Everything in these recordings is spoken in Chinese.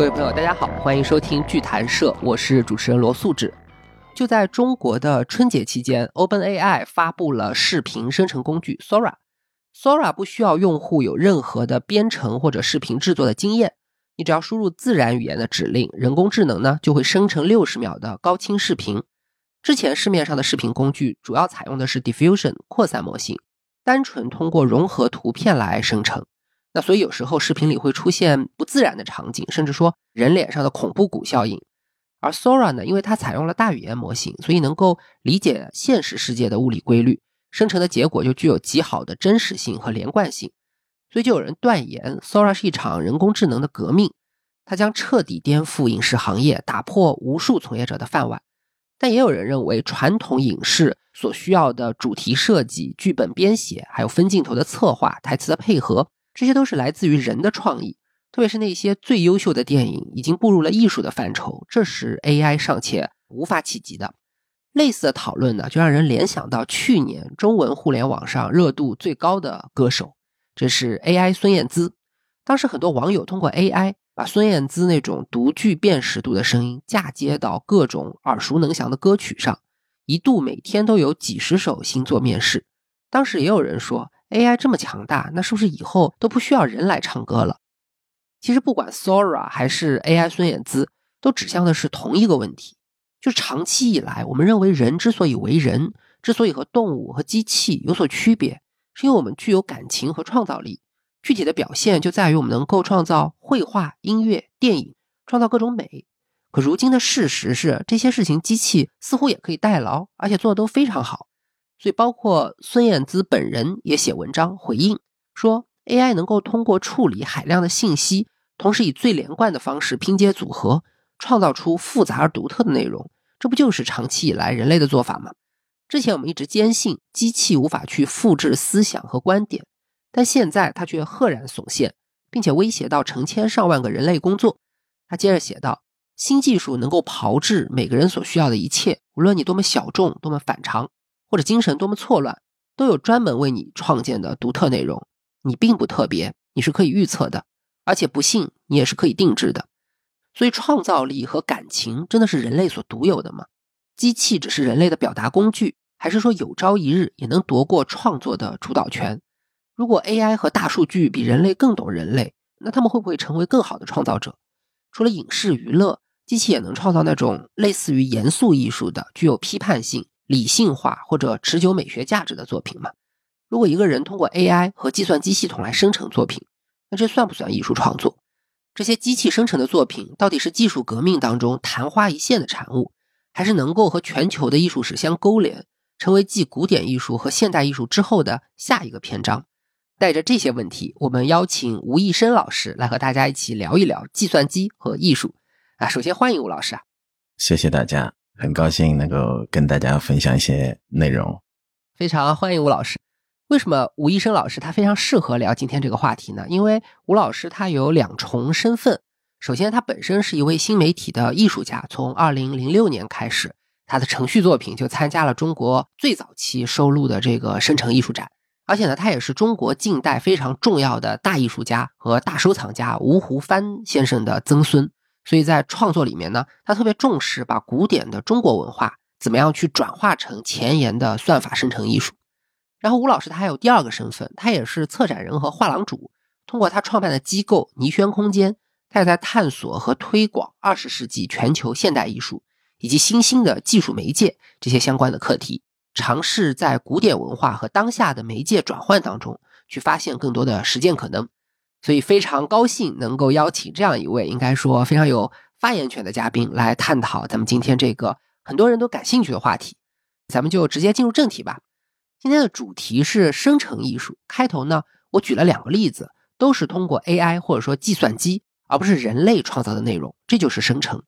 各位朋友，大家好，欢迎收听剧谈社，我是主持人罗素志。就在中国的春节期间，OpenAI 发布了视频生成工具 Sora。Sora 不需要用户有任何的编程或者视频制作的经验，你只要输入自然语言的指令，人工智能呢就会生成六十秒的高清视频。之前市面上的视频工具主要采用的是 Diffusion 扩散模型，单纯通过融合图片来生成。那所以有时候视频里会出现不自然的场景，甚至说人脸上的恐怖谷效应。而 Sora 呢，因为它采用了大语言模型，所以能够理解现实世界的物理规律，生成的结果就具有极好的真实性和连贯性。所以就有人断言，Sora 是一场人工智能的革命，它将彻底颠覆影视行业，打破无数从业者的饭碗。但也有人认为，传统影视所需要的主题设计、剧本编写，还有分镜头的策划、台词的配合。这些都是来自于人的创意，特别是那些最优秀的电影已经步入了艺术的范畴，这是 AI 尚且无法企及的。类似的讨论呢，就让人联想到去年中文互联网上热度最高的歌手，这是 AI 孙燕姿。当时很多网友通过 AI 把孙燕姿那种独具辨识度的声音嫁接到各种耳熟能详的歌曲上，一度每天都有几十首新作面世。当时也有人说。AI 这么强大，那是不是以后都不需要人来唱歌了？其实不管 Sora 还是 AI 孙燕姿，都指向的是同一个问题，就长期以来，我们认为人之所以为人，之所以和动物和机器有所区别，是因为我们具有感情和创造力。具体的表现就在于我们能够创造绘画、音乐、电影，创造各种美。可如今的事实是，这些事情机器似乎也可以代劳，而且做的都非常好。所以，包括孙燕姿本人也写文章回应说，AI 能够通过处理海量的信息，同时以最连贯的方式拼接组合，创造出复杂而独特的内容。这不就是长期以来人类的做法吗？之前我们一直坚信机器无法去复制思想和观点，但现在它却赫然耸现，并且威胁到成千上万个人类工作。他接着写道：“新技术能够炮制每个人所需要的一切，无论你多么小众，多么反常。”或者精神多么错乱，都有专门为你创建的独特内容。你并不特别，你是可以预测的，而且不幸你也是可以定制的。所以，创造力和感情真的是人类所独有的吗？机器只是人类的表达工具，还是说有朝一日也能夺过创作的主导权？如果 AI 和大数据比人类更懂人类，那他们会不会成为更好的创造者？除了影视娱乐，机器也能创造那种类似于严肃艺术的、具有批判性。理性化或者持久美学价值的作品吗？如果一个人通过 AI 和计算机系统来生成作品，那这算不算艺术创作？这些机器生成的作品到底是技术革命当中昙花一现的产物，还是能够和全球的艺术史相勾连，成为继古典艺术和现代艺术之后的下一个篇章？带着这些问题，我们邀请吴义生老师来和大家一起聊一聊计算机和艺术。啊，首先欢迎吴老师啊！谢谢大家。很高兴能够跟大家分享一些内容，非常欢迎吴老师。为什么吴医生老师他非常适合聊今天这个话题呢？因为吴老师他有两重身份。首先，他本身是一位新媒体的艺术家，从二零零六年开始，他的程序作品就参加了中国最早期收录的这个生成艺术展。而且呢，他也是中国近代非常重要的大艺术家和大收藏家吴湖帆先生的曾孙。所以在创作里面呢，他特别重视把古典的中国文化怎么样去转化成前沿的算法生成艺术。然后吴老师他还有第二个身份，他也是策展人和画廊主。通过他创办的机构倪轩空间，他也在探索和推广二十世纪全球现代艺术以及新兴的技术媒介这些相关的课题，尝试在古典文化和当下的媒介转换当中去发现更多的实践可能。所以非常高兴能够邀请这样一位应该说非常有发言权的嘉宾来探讨咱们今天这个很多人都感兴趣的话题。咱们就直接进入正题吧。今天的主题是生成艺术。开头呢，我举了两个例子，都是通过 AI 或者说计算机，而不是人类创造的内容，这就是生成。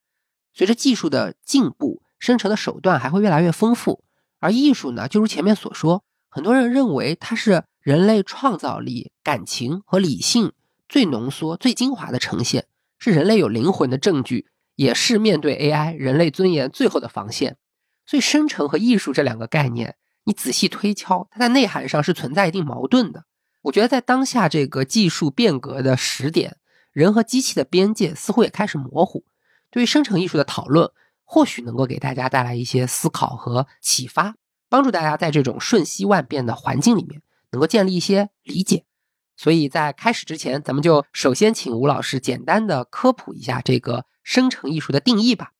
随着技术的进步，生成的手段还会越来越丰富。而艺术呢，就如前面所说，很多人认为它是人类创造力、感情和理性。最浓缩、最精华的呈现，是人类有灵魂的证据，也是面对 AI 人类尊严最后的防线。所以，生成和艺术这两个概念，你仔细推敲，它在内涵上是存在一定矛盾的。我觉得，在当下这个技术变革的时点，人和机器的边界似乎也开始模糊。对于生成艺术的讨论，或许能够给大家带来一些思考和启发，帮助大家在这种瞬息万变的环境里面，能够建立一些理解。所以在开始之前，咱们就首先请吴老师简单的科普一下这个生成艺术的定义吧。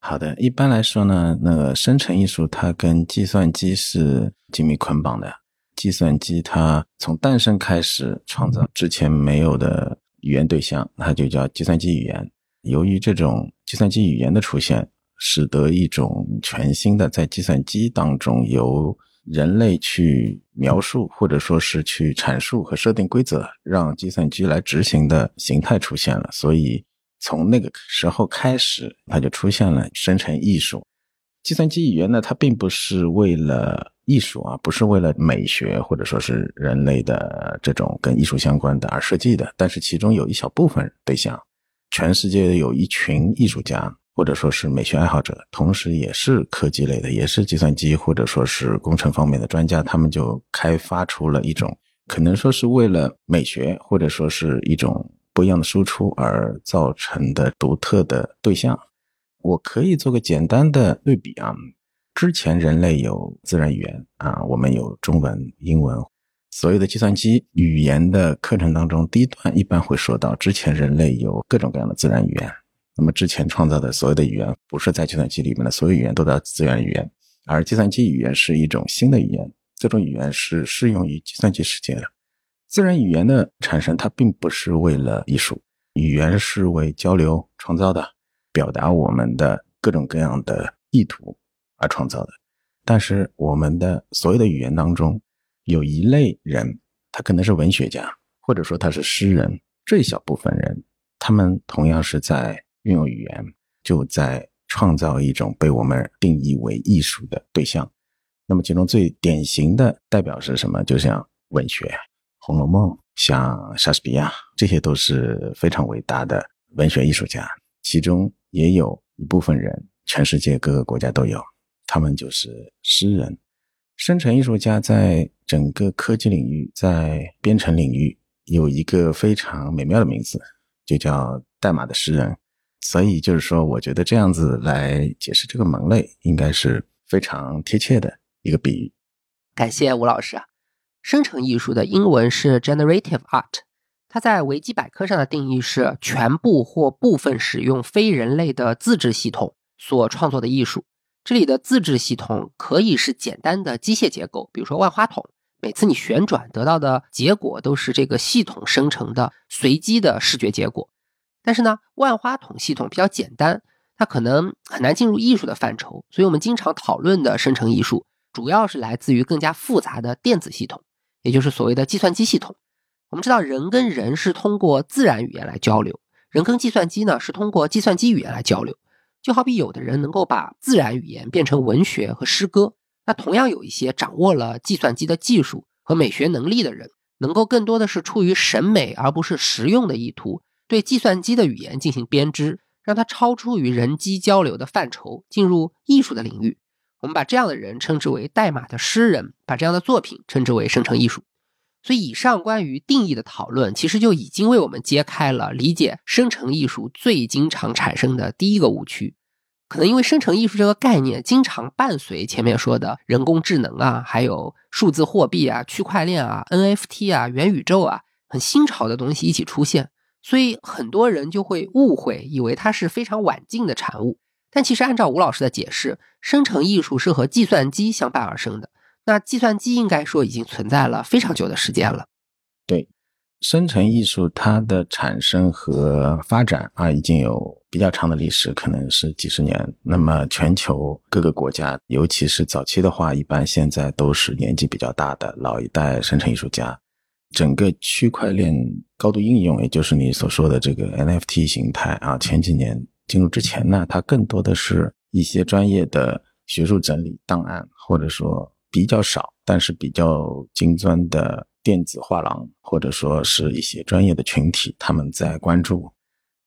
好的，一般来说呢，那个生成艺术它跟计算机是紧密捆绑的。计算机它从诞生开始创造之前没有的语言对象，它就叫计算机语言。由于这种计算机语言的出现，使得一种全新的在计算机当中由人类去描述，或者说是去阐述和设定规则，让计算机来执行的形态出现了。所以从那个时候开始，它就出现了生成艺术。计算机语言呢，它并不是为了艺术啊，不是为了美学或者说是人类的这种跟艺术相关的而设计的。但是其中有一小部分对象，全世界有一群艺术家。或者说是美学爱好者，同时也是科技类的，也是计算机或者说是工程方面的专家，他们就开发出了一种可能说是为了美学或者说是一种不一样的输出而造成的独特的对象。我可以做个简单的对比啊，之前人类有自然语言啊，我们有中文、英文，所有的计算机语言的课程当中，第一段一般会说到，之前人类有各种各样的自然语言。那么之前创造的所有的语言，不是在计算机里面的所有语言都叫自然语言，而计算机语言是一种新的语言，这种语言是适用于计算机世界的。自然语言的产生，它并不是为了艺术，语言是为交流创造的，表达我们的各种各样的意图而创造的。但是我们的所有的语言当中，有一类人，他可能是文学家，或者说他是诗人，这一小部分人，他们同样是在。运用语言，就在创造一种被我们定义为艺术的对象。那么，其中最典型的代表是什么？就像文学，《红楼梦》，像莎士比亚，这些都是非常伟大的文学艺术家。其中也有一部分人，全世界各个国家都有，他们就是诗人。生成艺术家在整个科技领域，在编程领域有一个非常美妙的名字，就叫代码的诗人。所以就是说，我觉得这样子来解释这个门类，应该是非常贴切的一个比喻。感谢吴老师啊！生成艺术的英文是 generative art，它在维基百科上的定义是全部或部分使用非人类的自制系统所创作的艺术。这里的自制系统可以是简单的机械结构，比如说万花筒，每次你旋转得到的结果都是这个系统生成的随机的视觉结果。但是呢，万花筒系统比较简单，它可能很难进入艺术的范畴，所以我们经常讨论的生成艺术，主要是来自于更加复杂的电子系统，也就是所谓的计算机系统。我们知道，人跟人是通过自然语言来交流，人跟计算机呢是通过计算机语言来交流。就好比有的人能够把自然语言变成文学和诗歌，那同样有一些掌握了计算机的技术和美学能力的人，能够更多的是出于审美而不是实用的意图。对计算机的语言进行编织，让它超出与人机交流的范畴，进入艺术的领域。我们把这样的人称之为代码的诗人，把这样的作品称之为生成艺术。所以，以上关于定义的讨论，其实就已经为我们揭开了理解生成艺术最经常产生的第一个误区。可能因为生成艺术这个概念经常伴随前面说的人工智能啊，还有数字货币啊、区块链啊、NFT 啊、元宇宙啊，很新潮的东西一起出现。所以很多人就会误会，以为它是非常晚近的产物。但其实按照吴老师的解释，生成艺术是和计算机相伴而生的。那计算机应该说已经存在了非常久的时间了。对，生成艺术它的产生和发展啊，已经有比较长的历史，可能是几十年。那么全球各个国家，尤其是早期的话，一般现在都是年纪比较大的老一代生成艺术家。整个区块链高度应用，也就是你所说的这个 NFT 形态啊，前几年进入之前呢，它更多的是一些专业的学术整理档案，或者说比较少，但是比较精钻的电子画廊，或者说是一些专业的群体，他们在关注。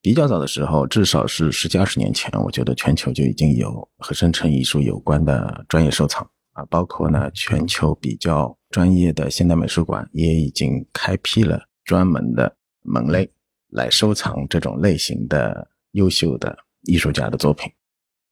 比较早的时候，至少是十几二十年前，我觉得全球就已经有和生成艺术有关的专业收藏啊，包括呢全球比较。专业的现代美术馆也已经开辟了专门的门类，来收藏这种类型的优秀的艺术家的作品。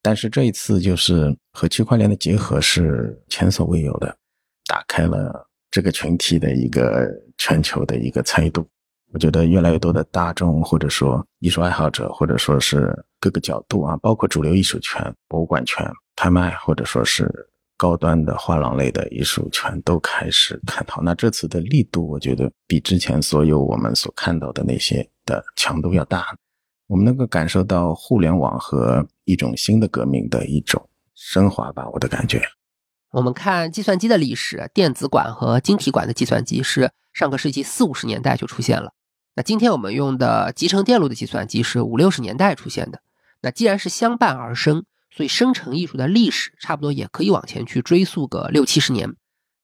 但是这一次就是和区块链的结合是前所未有的，打开了这个群体的一个全球的一个参与度。我觉得越来越多的大众或者说艺术爱好者，或者说是各个角度啊，包括主流艺术圈、博物馆圈、拍卖，或者说是高端的画廊类的艺术全，都开始看到。那这次的力度，我觉得比之前所有我们所看到的那些的强度要大。我们能够感受到互联网和一种新的革命的一种升华吧，我的感觉。我们看计算机的历史，电子管和晶体管的计算机是上个世纪四五十年代就出现了。那今天我们用的集成电路的计算机是五六十年代出现的。那既然是相伴而生，所以生成艺术的历史差不多也可以往前去追溯个六七十年。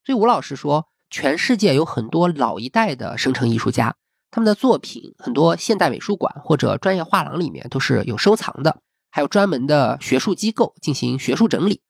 所以吴老师说，全世界有很多老一代的生成艺术家。他们的作品很多，现代美术馆或者专业画廊里面都是有收藏的，还有专门的学术机构进行学术整理。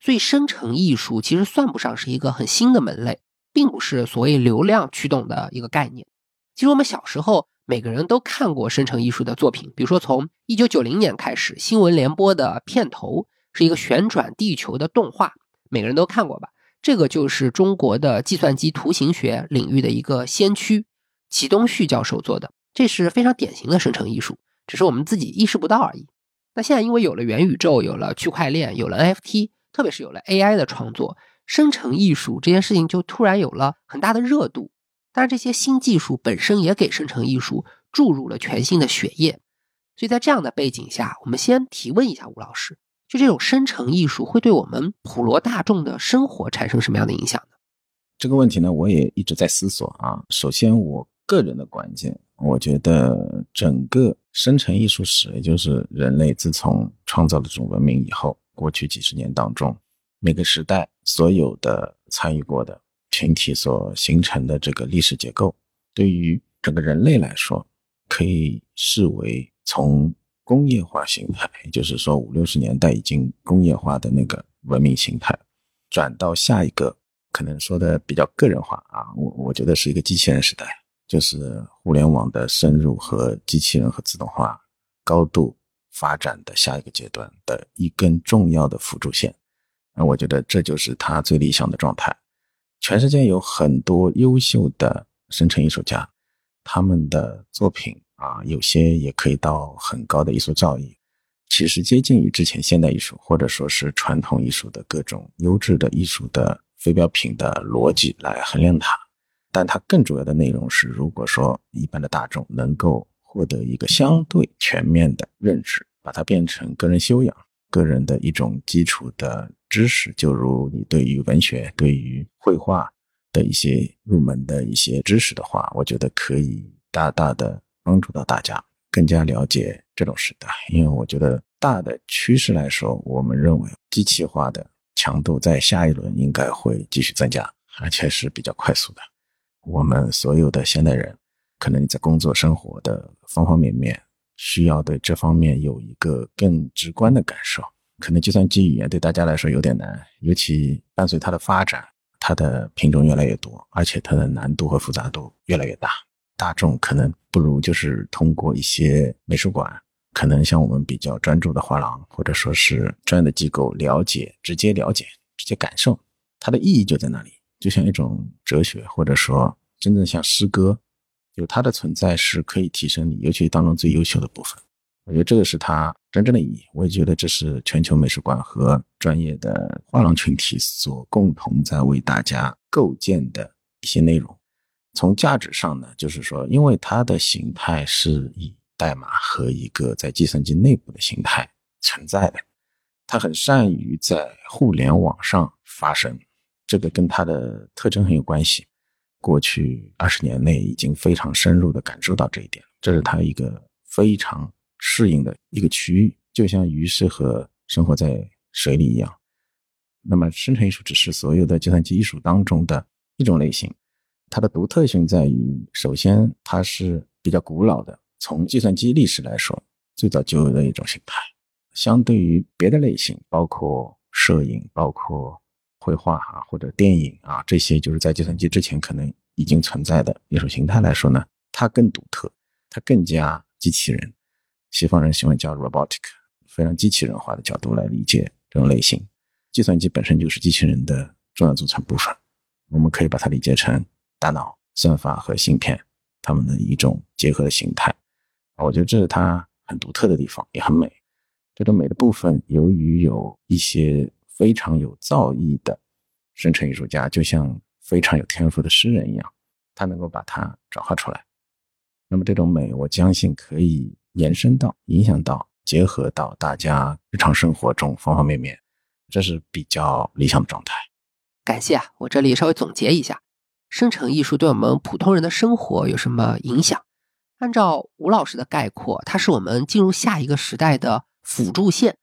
所以，生成艺术其实算不上是一个很新的门类，并不是所谓流量驱动的一个概念。其实，我们小时候每个人都看过生成艺术的作品，比如说从一九九零年开始，新闻联播的片头是一个旋转地球的动画，每个人都看过吧？这个就是中国的计算机图形学领域的一个先驱。齐东旭教授做的，这是非常典型的生成艺术，只是我们自己意识不到而已。那现在因为有了元宇宙，有了区块链，有了 NFT，特别是有了 AI 的创作，生成艺术这件事情就突然有了很大的热度。当然，这些新技术本身也给生成艺术注入了全新的血液。所以在这样的背景下，我们先提问一下吴老师：就这种生成艺术会对我们普罗大众的生活产生什么样的影响呢？这个问题呢，我也一直在思索啊。首先我。个人的关键，我觉得整个生成艺术史，也就是人类自从创造了这种文明以后，过去几十年当中，每个时代所有的参与过的群体所形成的这个历史结构，对于整个人类来说，可以视为从工业化形态，也就是说五六十年代已经工业化的那个文明形态，转到下一个，可能说的比较个人化啊，我我觉得是一个机器人时代。就是互联网的深入和机器人和自动化高度发展的下一个阶段的一根重要的辅助线，那我觉得这就是它最理想的状态。全世界有很多优秀的生成艺术家，他们的作品啊，有些也可以到很高的艺术造诣，其实接近于之前现代艺术或者说是传统艺术的各种优质的艺术的非标品的逻辑来衡量它。但它更主要的内容是，如果说一般的大众能够获得一个相对全面的认知，把它变成个人修养、个人的一种基础的知识，就如你对于文学、对于绘画的一些入门的一些知识的话，我觉得可以大大的帮助到大家更加了解这种时代。因为我觉得大的趋势来说，我们认为机器化的强度在下一轮应该会继续增加，而且是比较快速的。我们所有的现代人，可能你在工作生活的方方面面，需要对这方面有一个更直观的感受。可能计算机语言对大家来说有点难，尤其伴随它的发展，它的品种越来越多，而且它的难度和复杂度越来越大。大众可能不如就是通过一些美术馆，可能像我们比较专注的画廊，或者说是专业的机构了解，直接了解，直接感受它的意义就在那里。就像一种哲学，或者说真正像诗歌，有它的存在是可以提升你，尤其当中最优秀的部分。我觉得这个是它真正的意义。我也觉得这是全球美术馆和专业的画廊群体所共同在为大家构建的一些内容。从价值上呢，就是说，因为它的形态是以代码和一个在计算机内部的形态存在的，它很善于在互联网上发生。这个跟它的特征很有关系。过去二十年内已经非常深入的感受到这一点，这是它一个非常适应的一个区域，就像鱼适合生活在水里一样。那么，生成艺术只是所有的计算机艺术当中的一种类型。它的独特性在于，首先它是比较古老的，从计算机历史来说，最早就有的一种形态。相对于别的类型，包括摄影，包括绘画啊，或者电影啊，这些就是在计算机之前可能已经存在的艺术形态来说呢，它更独特，它它更加机器人。西方人喜欢叫 robotic，非常机器人化的角度来理解这种类型。计算机本身就是机器人的重要组成部分，我们可以把它理解成大脑、算法和芯片它们的一种结合的形态。我觉得这是它很独特的地方，也很美。这种美的部分，由于有一些非常有造诣的生成艺术家，就像非常有天赋的诗人一样，他能够把它转化出来。那么这种美，我相信可以延伸到、影响到、结合到大家日常生活中方方面面，这是比较理想的状态。感谢啊！我这里稍微总结一下，生成艺术对我们普通人的生活有什么影响？按照吴老师的概括，它是我们进入下一个时代的。辅助线，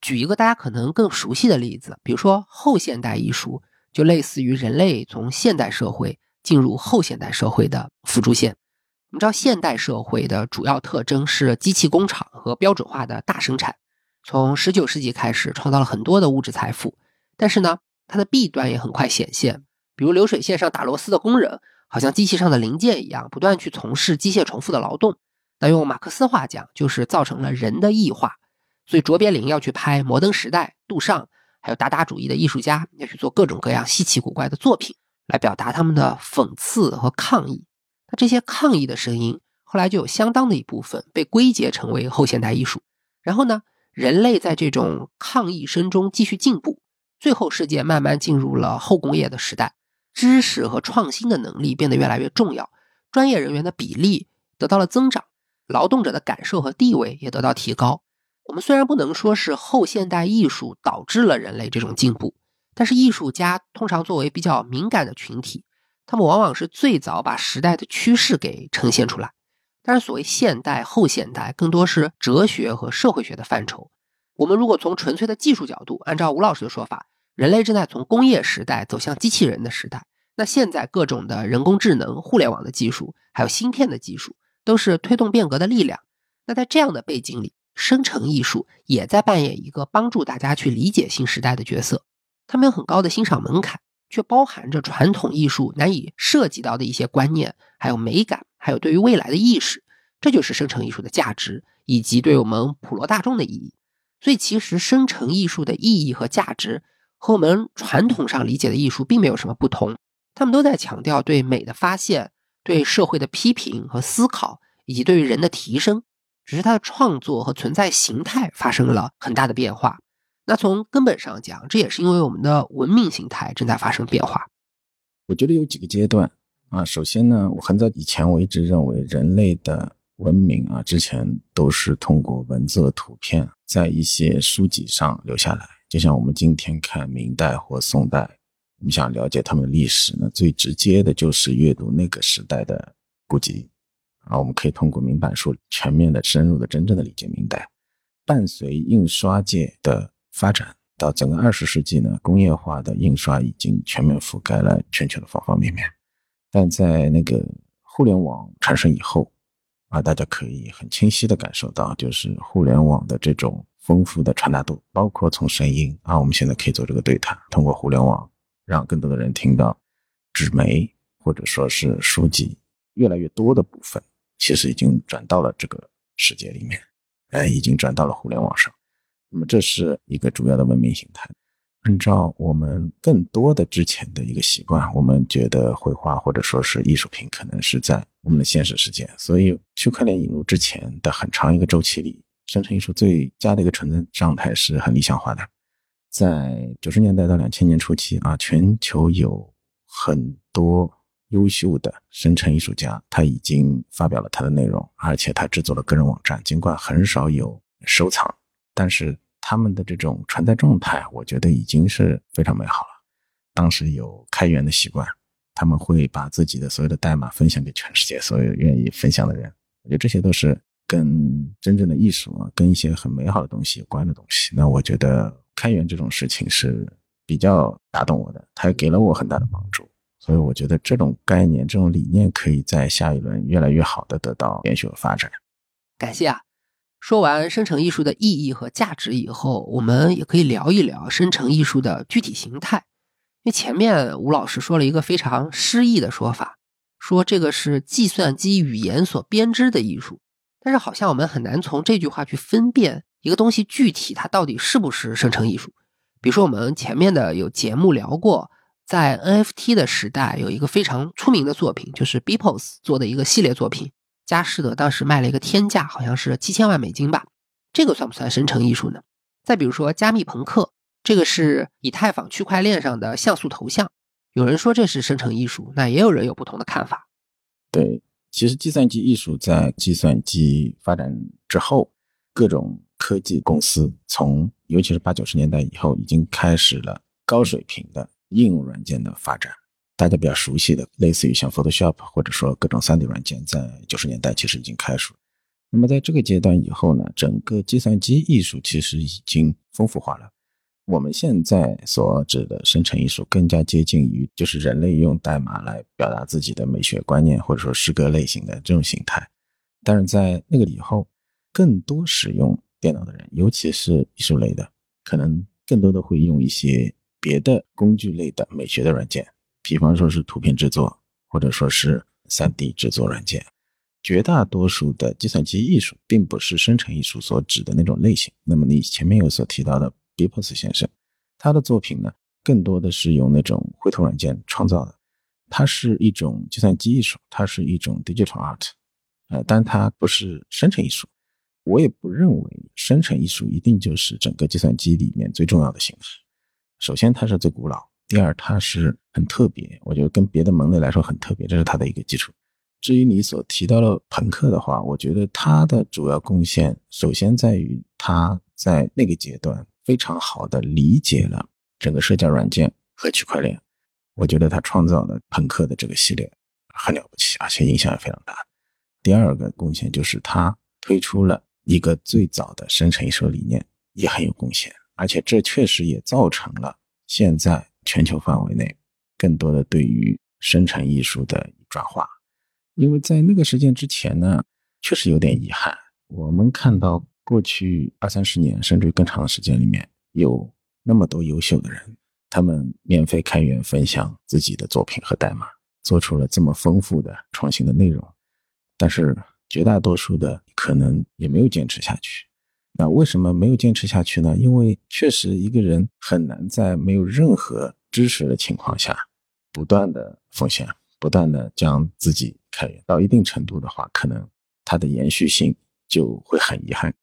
举一个大家可能更熟悉的例子，比如说后现代艺术，就类似于人类从现代社会进入后现代社会的辅助线。我们知道，现代社会的主要特征是机器工厂和标准化的大生产，从十九世纪开始创造了很多的物质财富。但是呢，它的弊端也很快显现，比如流水线上打螺丝的工人，好像机器上的零件一样，不断去从事机械重复的劳动。那用马克思话讲，就是造成了人的异化。所以卓别林要去拍《摩登时代》，杜尚还有达达主义的艺术家要去做各种各样稀奇古怪的作品，来表达他们的讽刺和抗议。那这些抗议的声音，后来就有相当的一部分被归结成为后现代艺术。然后呢，人类在这种抗议声中继续进步，最后世界慢慢进入了后工业的时代，知识和创新的能力变得越来越重要，专业人员的比例得到了增长，劳动者的感受和地位也得到提高。我们虽然不能说是后现代艺术导致了人类这种进步，但是艺术家通常作为比较敏感的群体，他们往往是最早把时代的趋势给呈现出来。但是所谓现代、后现代，更多是哲学和社会学的范畴。我们如果从纯粹的技术角度，按照吴老师的说法，人类正在从工业时代走向机器人的时代。那现在各种的人工智能、互联网的技术，还有芯片的技术，都是推动变革的力量。那在这样的背景里，生成艺术也在扮演一个帮助大家去理解新时代的角色。他们有很高的欣赏门槛，却包含着传统艺术难以涉及到的一些观念，还有美感，还有对于未来的意识。这就是生成艺术的价值，以及对我们普罗大众的意义。所以，其实生成艺术的意义和价值和我们传统上理解的艺术并没有什么不同。他们都在强调对美的发现、对社会的批评和思考，以及对于人的提升。只是它的创作和存在形态发生了很大的变化。那从根本上讲，这也是因为我们的文明形态正在发生变化。我觉得有几个阶段啊。首先呢，我很早以前我一直认为人类的文明啊，之前都是通过文字和图片在一些书籍上留下来。就像我们今天看明代或宋代，我们想了解他们的历史呢，最直接的就是阅读那个时代的古籍。啊，我们可以通过明版书全面的、深入的、真正的理解明代。伴随印刷界的发展，到整个二十世纪呢，工业化的印刷已经全面覆盖了全球的方方面面。但在那个互联网产生以后，啊，大家可以很清晰的感受到，就是互联网的这种丰富的传达度，包括从声音啊，我们现在可以做这个对谈，通过互联网让更多的人听到纸媒或者说是书籍越来越多的部分。其实已经转到了这个世界里面，呃，已经转到了互联网上。那么这是一个主要的文明形态。按照我们更多的之前的一个习惯，我们觉得绘画或者说是艺术品可能是在我们的现实世界。所以区块链引入之前的很长一个周期里，生成艺术最佳的一个存在状态是很理想化的。在九十年代到两千年初期啊，全球有很多。优秀的生成艺术家，他已经发表了他的内容，而且他制作了个人网站。尽管很少有收藏，但是他们的这种存在状态，我觉得已经是非常美好了。当时有开源的习惯，他们会把自己的所有的代码分享给全世界所有愿意分享的人。我觉得这些都是跟真正的艺术啊，跟一些很美好的东西有关的东西。那我觉得开源这种事情是比较打动我的，它给了我很大的帮助。所以我觉得这种概念、这种理念可以在下一轮越来越好的得到延续和发展。感谢啊！说完生成艺术的意义和价值以后，我们也可以聊一聊生成艺术的具体形态。因为前面吴老师说了一个非常诗意的说法，说这个是计算机语言所编织的艺术。但是好像我们很难从这句话去分辨一个东西具体它到底是不是生成艺术。比如说我们前面的有节目聊过，在 NFT 的时代有一个非常出名的作品，就是 Beepos 做的一个系列作品，佳士得当时卖了一个天价，好像是七千万美金吧。这个算不算生成艺术呢？再比如说加密朋克，这个是以太坊区块链上的像素头像，有人说这是生成艺术，那也有人有不同的看法。对。其实，计算机艺术在计算机发展之后，各种科技公司从尤其是八九十年代以后，已经开始了高水平的应用软件的发展。大家比较熟悉的，类似于像 Photoshop 或者说各种 3D 软件，在九十年代其实已经开始。那么在这个阶段以后呢，整个计算机艺术其实已经丰富化了。我们现在所指的生成艺术，更加接近于就是人类用代码来表达自己的美学观念，或者说诗歌类型的这种形态。但是在那个以后，更多使用电脑的人，尤其是艺术类的，可能更多的会用一些别的工具类的美学的软件，比方说是图片制作，或者说是 3D 制作软件。绝大多数的计算机艺术，并不是生成艺术所指的那种类型。那么你前面有所提到的。Bipos 先生，他的作品呢，更多的是用那种绘图软件创造的，它是一种计算机艺术，它是一种 digital art，呃，但它不是生成艺术。我也不认为生成艺术一定就是整个计算机里面最重要的形式。首先，它是最古老；第二，它是很特别，我觉得跟别的门类来说很特别，这是它的一个基础。至于你所提到的朋克的话，我觉得它的主要贡献，首先在于它在那个阶段。非常好的理解了整个社交软件和区块链，我觉得他创造的朋克的这个系列很了不起，而且影响也非常大。第二个贡献就是他推出了一个最早的生成艺术理念，也很有贡献，而且这确实也造成了现在全球范围内更多的对于生成艺术的转化。因为在那个事件之前呢，确实有点遗憾，我们看到。过去二三十年，甚至于更长的时间里面，有那么多优秀的人，他们免费开源分享自己的作品和代码，做出了这么丰富的创新的内容。但是绝大多数的可能也没有坚持下去。那为什么没有坚持下去呢？因为确实一个人很难在没有任何支持的情况下，不断的奉献，不断的将自己开源到一定程度的话，可能它的延续性就会很遗憾。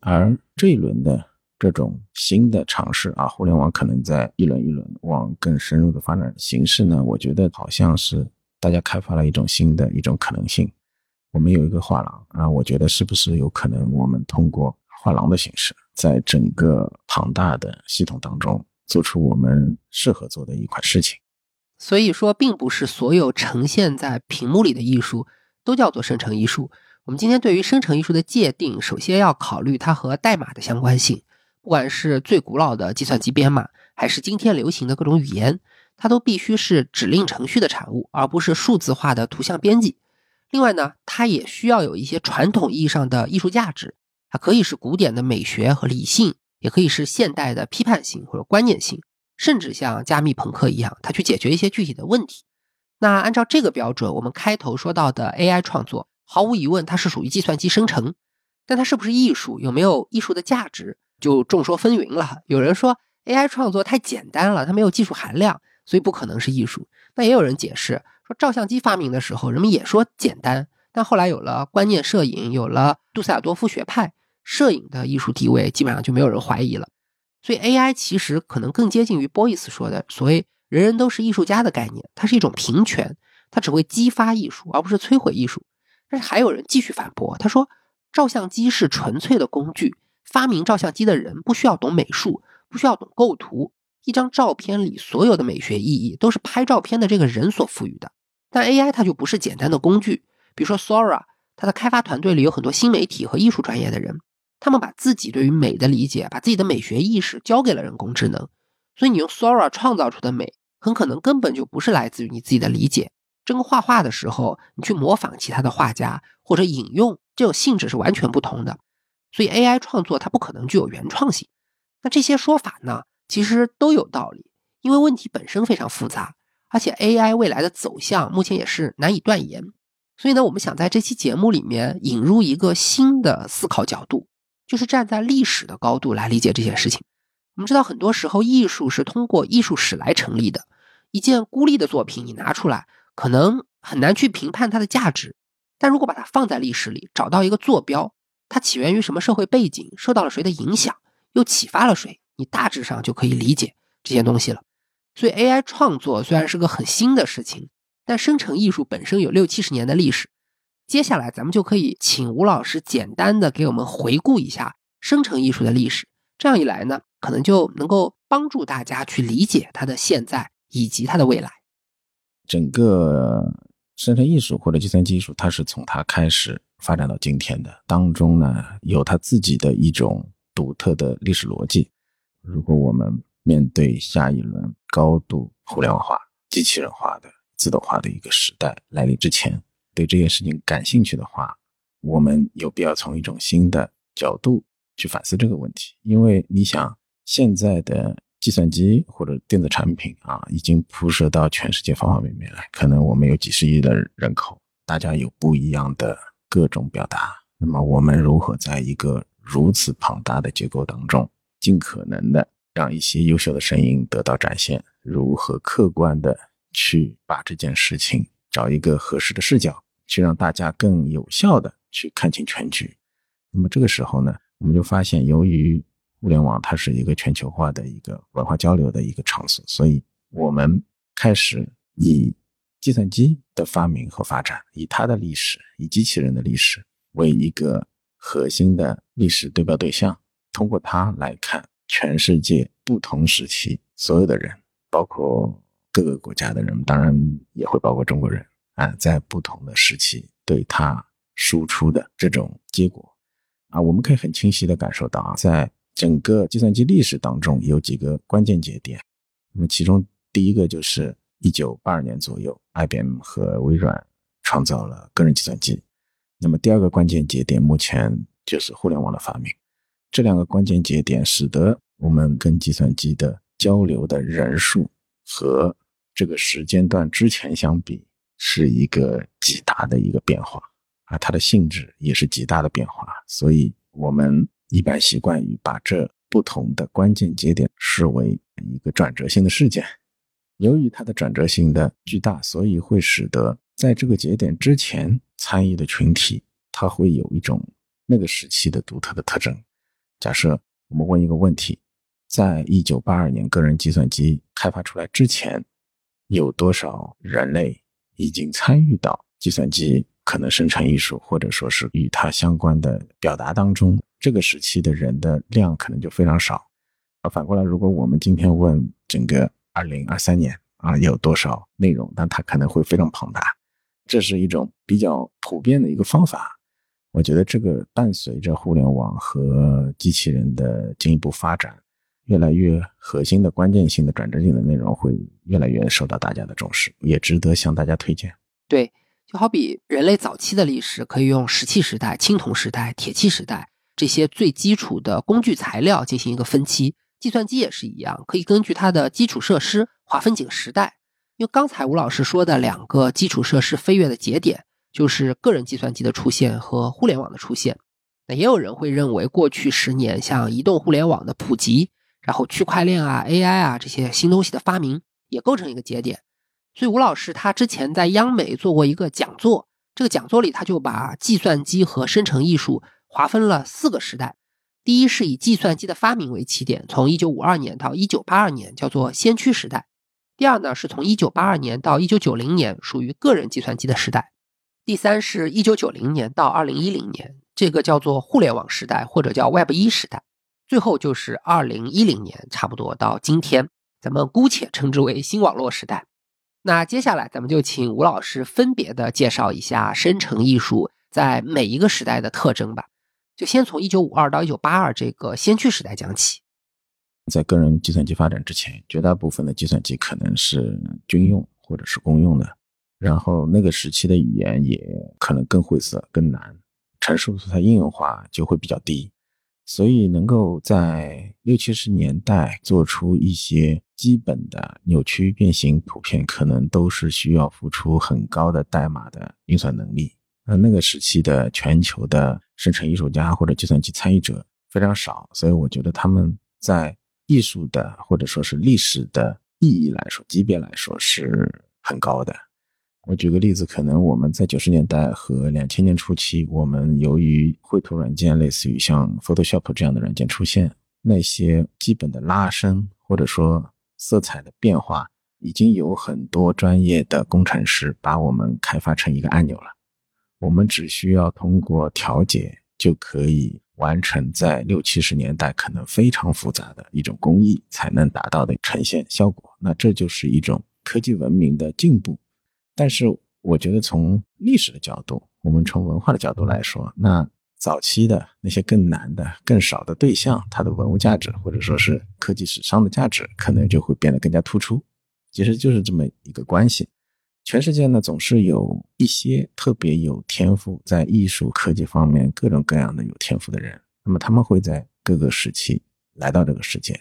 而这一轮的这种新的尝试啊，互联网可能在一轮一轮往更深入的发展形式呢，我觉得好像是大家开发了一种新的一种可能性。我们有一个画廊啊，我觉得是不是有可能我们通过画廊的形式，在整个庞大的系统当中做出我们适合做的一款事情。所以说，并不是所有呈现在屏幕里的艺术都叫做生成艺术。我们今天对于生成艺术的界定，首先要考虑它和代码的相关性。不管是最古老的计算机编码，还是今天流行的各种语言，它都必须是指令程序的产物，而不是数字化的图像编辑。另外呢，它也需要有一些传统意义上的艺术价值，它可以是古典的美学和理性，也可以是现代的批判性或者观念性，甚至像加密朋克一样，它去解决一些具体的问题。那按照这个标准，我们开头说到的 AI 创作。毫无疑问，它是属于计算机生成，但它是不是艺术，有没有艺术的价值，就众说纷纭了。有人说 AI 创作太简单了，它没有技术含量，所以不可能是艺术。那也有人解释说，照相机发明的时候，人们也说简单，但后来有了观念摄影，有了杜塞尔多夫学派，摄影的艺术地位基本上就没有人怀疑了。所以 AI 其实可能更接近于波伊斯说的所谓“人人都是艺术家”的概念，它是一种平权，它只会激发艺术，而不是摧毁艺术。但是还有人继续反驳，他说：“照相机是纯粹的工具，发明照相机的人不需要懂美术，不需要懂构图。一张照片里所有的美学意义都是拍照片的这个人所赋予的。但 AI 它就不是简单的工具。比如说 Sora，它的开发团队里有很多新媒体和艺术专业的人，他们把自己对于美的理解，把自己的美学意识交给了人工智能。所以你用 Sora 创造出的美，很可能根本就不是来自于你自己的理解。”这跟画画的时候，你去模仿其他的画家或者引用，这种性质是完全不同的。所以 AI 创作它不可能具有原创性。那这些说法呢，其实都有道理，因为问题本身非常复杂，而且 AI 未来的走向目前也是难以断言。所以呢，我们想在这期节目里面引入一个新的思考角度，就是站在历史的高度来理解这件事情。我们知道，很多时候艺术是通过艺术史来成立的。一件孤立的作品，你拿出来，可能很难去评判它的价值。但如果把它放在历史里，找到一个坐标，它起源于什么社会背景，受到了谁的影响，又启发了谁，你大致上就可以理解这些东西了。所以，AI 创作虽然是个很新的事情。但生成艺术本身有六七十年的历史，接下来咱们就可以请吴老师简单的给我们回顾一下生成艺术的历史。这样一来呢，可能就能够帮助大家去理解它的现在以及它的未来。整个生成艺术或者计算机艺术，它是从它开始发展到今天的当中呢，有它自己的一种独特的历史逻辑。如果我们面对下一轮高度互联网化、机器人化的，自动化的一个时代来临之前，对这件事情感兴趣的话，我们有必要从一种新的角度去反思这个问题。因为你想，现在的计算机或者电子产品啊，已经铺设到全世界方方面面来。可能我们有几十亿的人口，大家有不一样的各种表达。那么，我们如何在一个如此庞大的结构当中，尽可能的让一些优秀的声音得到展现？如何客观的？去把这件事情找一个合适的视角，去让大家更有效的去看清全局。那么这个时候呢，我们就发现，由于互联网它是一个全球化的一个文化交流的一个场所，所以我们开始以计算机的发明和发展，以它的历史，以机器人的历史为一个核心的历史对标对象，通过它来看全世界不同时期所有的人，包括。各个国家的人，当然也会包括中国人啊，在不同的时期对它输出的这种结果啊，我们可以很清晰的感受到啊，在整个计算机历史当中有几个关键节点。那么其中第一个就是一九八二年左右，IBM 和微软创造了个人计算机。那么第二个关键节点，目前就是互联网的发明。这两个关键节点使得我们跟计算机的交流的人数和这个时间段之前相比，是一个极大的一个变化啊，它的性质也是极大的变化，所以我们一般习惯于把这不同的关键节点视为一个转折性的事件。由于它的转折性的巨大，所以会使得在这个节点之前参与的群体，它会有一种那个时期的独特的特征。假设我们问一个问题，在一九八二年个人计算机开发出来之前。有多少人类已经参与到计算机可能生成艺术，或者说是与它相关的表达当中？这个时期的人的量可能就非常少。啊反过来，如果我们今天问整个二零二三年啊有多少内容，那它可能会非常庞大。这是一种比较普遍的一个方法。我觉得这个伴随着互联网和机器人的进一步发展。越来越核心的关键性的转折性的内容会越来越受到大家的重视，也值得向大家推荐。对，就好比人类早期的历史，可以用石器时代、青铜时代、铁器时代这些最基础的工具材料进行一个分期。计算机也是一样，可以根据它的基础设施划分几个时代。因为刚才吴老师说的两个基础设施飞跃的节点，就是个人计算机的出现和互联网的出现。那也有人会认为，过去十年像移动互联网的普及。然后区块链啊、AI 啊这些新东西的发明也构成一个节点，所以吴老师他之前在央美做过一个讲座，这个讲座里他就把计算机和生成艺术划分了四个时代。第一是以计算机的发明为起点，从1952年到1982年叫做先驱时代；第二呢是从1982年到1990年属于个人计算机的时代；第三是1990年到2010年，这个叫做互联网时代或者叫 Web 一时代。最后就是二零一零年，差不多到今天，咱们姑且称之为新网络时代。那接下来，咱们就请吴老师分别的介绍一下生成艺术在每一个时代的特征吧。就先从一九五二到一九八二这个先驱时代讲起。在个人计算机发展之前，绝大部分的计算机可能是军用或者是公用的，然后那个时期的语言也可能更晦涩、更难，成熟素材应用化就会比较低。所以，能够在六七十年代做出一些基本的扭曲变形图片，可能都是需要付出很高的代码的运算能力。那那个时期的全球的生成艺术家或者计算机参与者非常少，所以我觉得他们在艺术的或者说是历史的意义来说，级别来说是很高的。我举个例子，可能我们在九十年代和两千年初期，我们由于绘图软件类似于像 Photoshop 这样的软件出现，那些基本的拉伸或者说色彩的变化，已经有很多专业的工程师把我们开发成一个按钮了。我们只需要通过调节就可以完成在六七十年代可能非常复杂的一种工艺才能达到的呈现效果。那这就是一种科技文明的进步。但是，我觉得从历史的角度，我们从文化的角度来说，那早期的那些更难的、更少的对象，它的文物价值或者说是科技史上的价值，可能就会变得更加突出。其实就是这么一个关系。全世界呢，总是有一些特别有天赋在艺术、科技方面各种各样的有天赋的人，那么他们会在各个时期来到这个世界。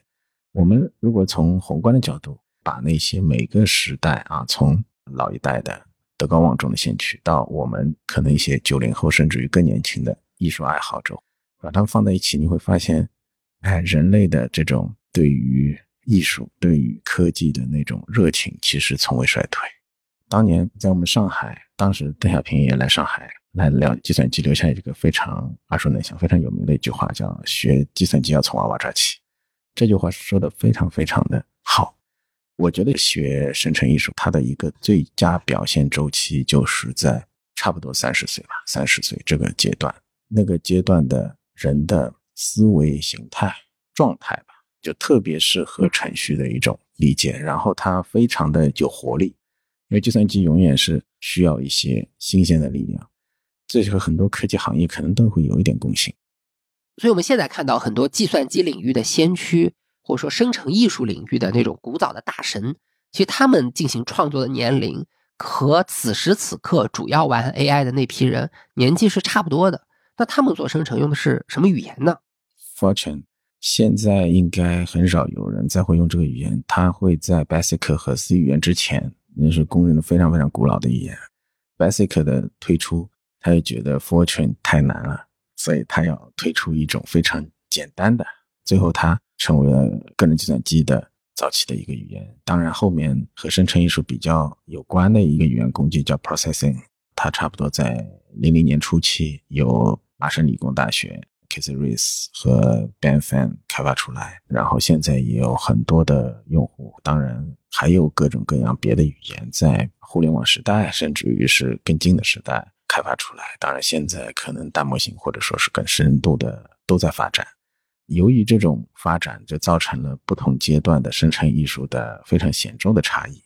我们如果从宏观的角度，把那些每个时代啊，从老一代的德高望重的先驱，到我们可能一些九零后甚至于更年轻的艺术爱好者，把他们放在一起，你会发现，哎，人类的这种对于艺术、对于科技的那种热情，其实从未衰退。当年在我们上海，当时邓小平也来上海来聊计算机，留下一个非常耳熟能详、非常有名的一句话，叫“学计算机要从娃娃抓起”。这句话说的非常非常的好。我觉得学生成艺术，它的一个最佳表现周期就是在差不多三十岁吧，三十岁这个阶段，那个阶段的人的思维形态状态吧，就特别适合程序的一种理解，然后它非常的有活力，因为计算机永远是需要一些新鲜的力量，这和很多科技行业可能都会有一点共性。所以我们现在看到很多计算机领域的先驱。或者说生成艺术领域的那种古早的大神，其实他们进行创作的年龄和此时此刻主要玩 AI 的那批人年纪是差不多的。那他们做生成用的是什么语言呢？Fortune 现在应该很少有人再会用这个语言，它会在 Basic 和 C 语言之前，那是公认的非常非常古老的语言。Basic 的推出，他就觉得 Fortune 太难了，所以他要推出一种非常简单的。最后他。成为了个人计算机的早期的一个语言。当然，后面和生成艺术比较有关的一个语言工具叫 Processing，它差不多在零零年初期由麻省理工大学 Casey Rees 和 Ben Fan 开发出来，然后现在也有很多的用户。当然，还有各种各样别的语言在互联网时代，甚至于是更近的时代开发出来。当然，现在可能大模型或者说是更深度的都在发展。由于这种发展，就造成了不同阶段的生成艺术的非常显著的差异。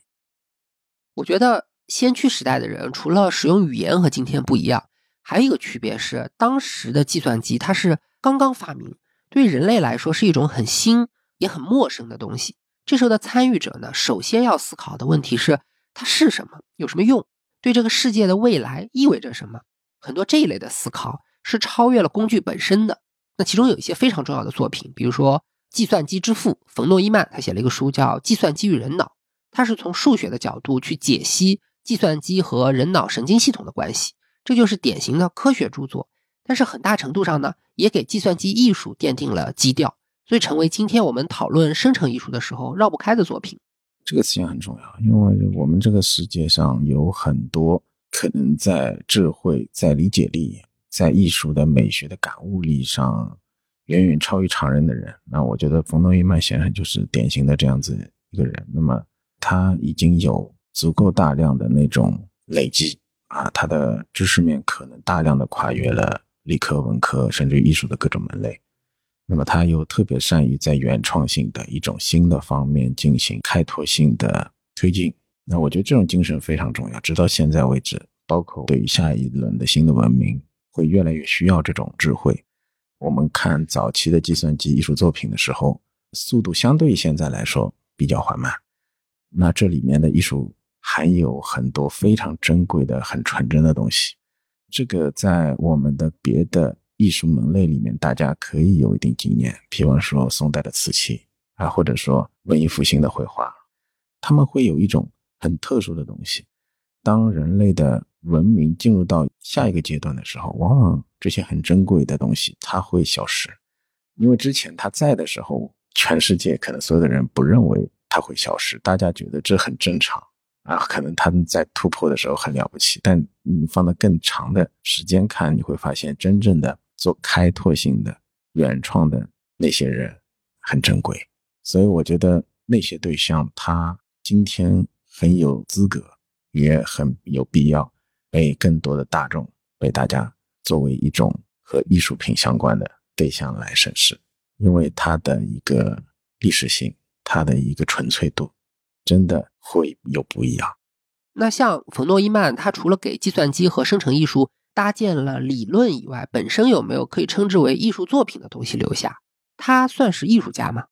我觉得先驱时代的人，除了使用语言和今天不一样，还有一个区别是，当时的计算机它是刚刚发明，对人类来说是一种很新也很陌生的东西。这时候的参与者呢，首先要思考的问题是：它是什么？有什么用？对这个世界的未来意味着什么？很多这一类的思考是超越了工具本身的。那其中有一些非常重要的作品，比如说计算机之父冯诺依曼，他写了一个书叫《计算机与人脑》，他是从数学的角度去解析计算机和人脑神经系统的关系，这就是典型的科学著作。但是很大程度上呢，也给计算机艺术奠定了基调，所以成为今天我们讨论生成艺术的时候绕不开的作品。这个词想很重要，因为我们这个世界上有很多可能在智慧、在理解力。在艺术的美学的感悟力上，远远超于常人的人，那我觉得冯诺依曼先生就是典型的这样子一个人。那么他已经有足够大量的那种累积啊，他的知识面可能大量的跨越了理科、文科，甚至于艺术的各种门类。那么他又特别善于在原创性的一种新的方面进行开拓性的推进。那我觉得这种精神非常重要，直到现在为止，包括对于下一轮的新的文明。会越来越需要这种智慧。我们看早期的计算机艺术作品的时候，速度相对现在来说比较缓慢。那这里面的艺术含有很多非常珍贵的、很纯真的东西。这个在我们的别的艺术门类里面，大家可以有一定经验。比方说宋代的瓷器啊，或者说文艺复兴的绘画，他们会有一种很特殊的东西。当人类的文明进入到下一个阶段的时候，往往这些很珍贵的东西它会消失，因为之前它在的时候，全世界可能所有的人不认为它会消失，大家觉得这很正常啊。可能他们在突破的时候很了不起，但你放到更长的时间看，你会发现真正的做开拓性的、原创的那些人很珍贵。所以我觉得那些对象，他今天很有资格。也很有必要被更多的大众被大家作为一种和艺术品相关的对象来审视，因为它的一个历史性，它的一个纯粹度，真的会有不一样。那像冯诺依曼，他除了给计算机和生成艺术搭建了理论以外，本身有没有可以称之为艺术作品的东西留下？他算是艺术家吗？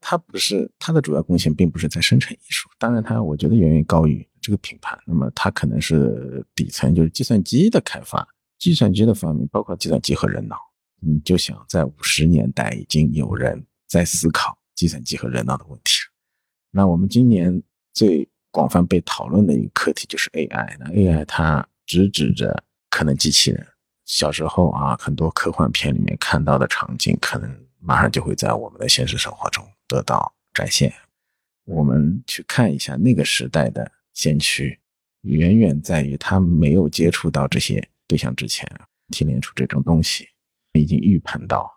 他不是，他的主要贡献并不是在生成艺术，当然他我觉得远远高于。这个品牌，那么它可能是底层，就是计算机的开发，计算机的发明，包括计算机和人脑。你就想，在五十年代已经有人在思考计算机和人脑的问题。那我们今年最广泛被讨论的一个课题就是 AI。那 AI 它直指着可能机器人。小时候啊，很多科幻片里面看到的场景，可能马上就会在我们的现实生活中得到展现。我们去看一下那个时代的。先驱远远在于他没有接触到这些对象之前，提炼出这种东西，已经预判到、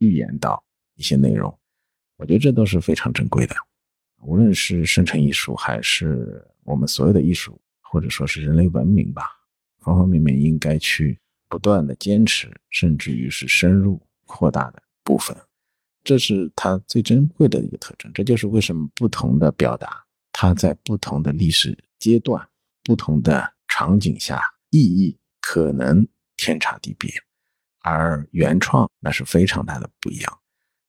预言到一些内容。我觉得这都是非常珍贵的。无论是生成艺术，还是我们所有的艺术，或者说是人类文明吧，方方面面应该去不断的坚持，甚至于是深入扩大的部分。这是它最珍贵的一个特征。这就是为什么不同的表达，它在不同的历史。阶段不同的场景下，意义可能天差地别，而原创那是非常大的不一样。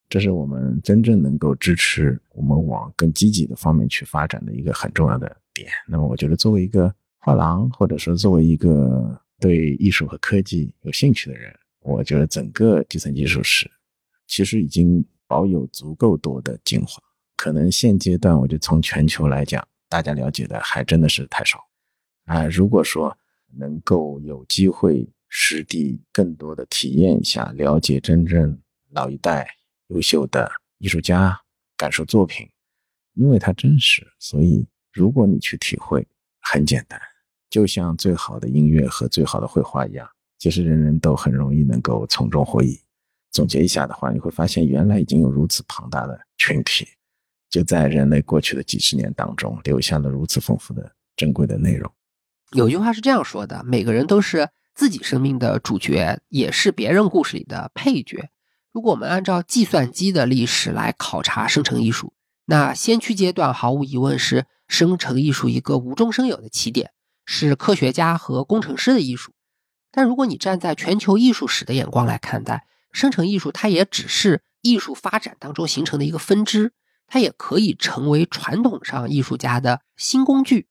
这是我们真正能够支持我们往更积极的方面去发展的一个很重要的点。那么，我觉得作为一个画廊，或者说作为一个对艺术和科技有兴趣的人，我觉得整个计算机艺术史其实已经保有足够多的精华。可能现阶段，我就从全球来讲。大家了解的还真的是太少啊！如果说能够有机会实地更多的体验一下，了解真正老一代优秀的艺术家，感受作品，因为它真实，所以如果你去体会，很简单，就像最好的音乐和最好的绘画一样，其实人人都很容易能够从中获益。总结一下的话，你会发现原来已经有如此庞大的群体。就在人类过去的几十年当中，留下了如此丰富的珍贵的内容。有句话是这样说的：每个人都是自己生命的主角，也是别人故事里的配角。如果我们按照计算机的历史来考察生成艺术，那先驱阶段毫无疑问是生成艺术一个无中生有的起点，是科学家和工程师的艺术。但如果你站在全球艺术史的眼光来看待生成艺术，它也只是艺术发展当中形成的一个分支。它也可以成为传统上艺术家的新工具，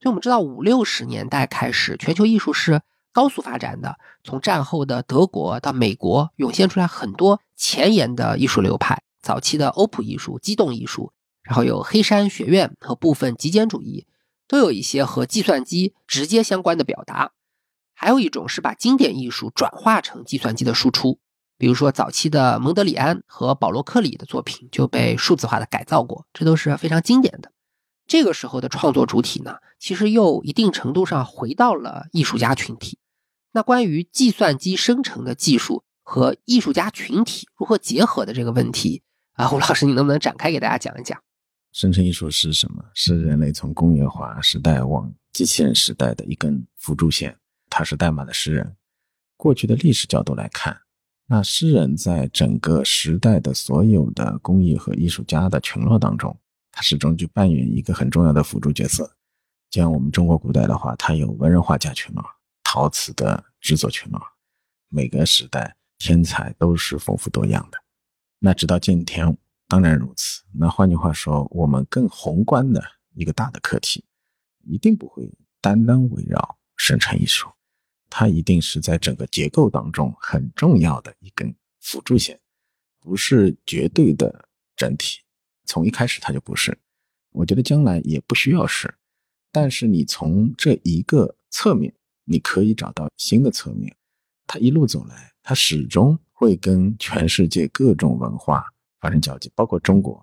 所以我们知道五六十年代开始，全球艺术是高速发展的。从战后的德国到美国，涌现出来很多前沿的艺术流派。早期的欧普艺术、机动艺术，然后有黑山学院和部分极简主义，都有一些和计算机直接相关的表达。还有一种是把经典艺术转化成计算机的输出。比如说，早期的蒙德里安和保罗克里的作品就被数字化的改造过，这都是非常经典的。这个时候的创作主体呢，其实又一定程度上回到了艺术家群体。那关于计算机生成的技术和艺术家群体如何结合的这个问题啊，胡老师，你能不能展开给大家讲一讲？生成艺术是什么？是人类从工业化时代往机器人时代的一根辅助线。它是代码的诗人。过去的历史角度来看。那诗人在整个时代的所有的工艺和艺术家的群落当中，他始终就扮演一个很重要的辅助角色。像我们中国古代的话，它有文人画家群落、陶瓷的制作群落，每个时代天才都是丰富多样的。那直到今天，当然如此。那换句话说，我们更宏观的一个大的课题，一定不会单单围绕生成艺术。它一定是在整个结构当中很重要的一根辅助线，不是绝对的整体。从一开始它就不是，我觉得将来也不需要是。但是你从这一个侧面，你可以找到新的侧面。它一路走来，它始终会跟全世界各种文化发生交集，包括中国，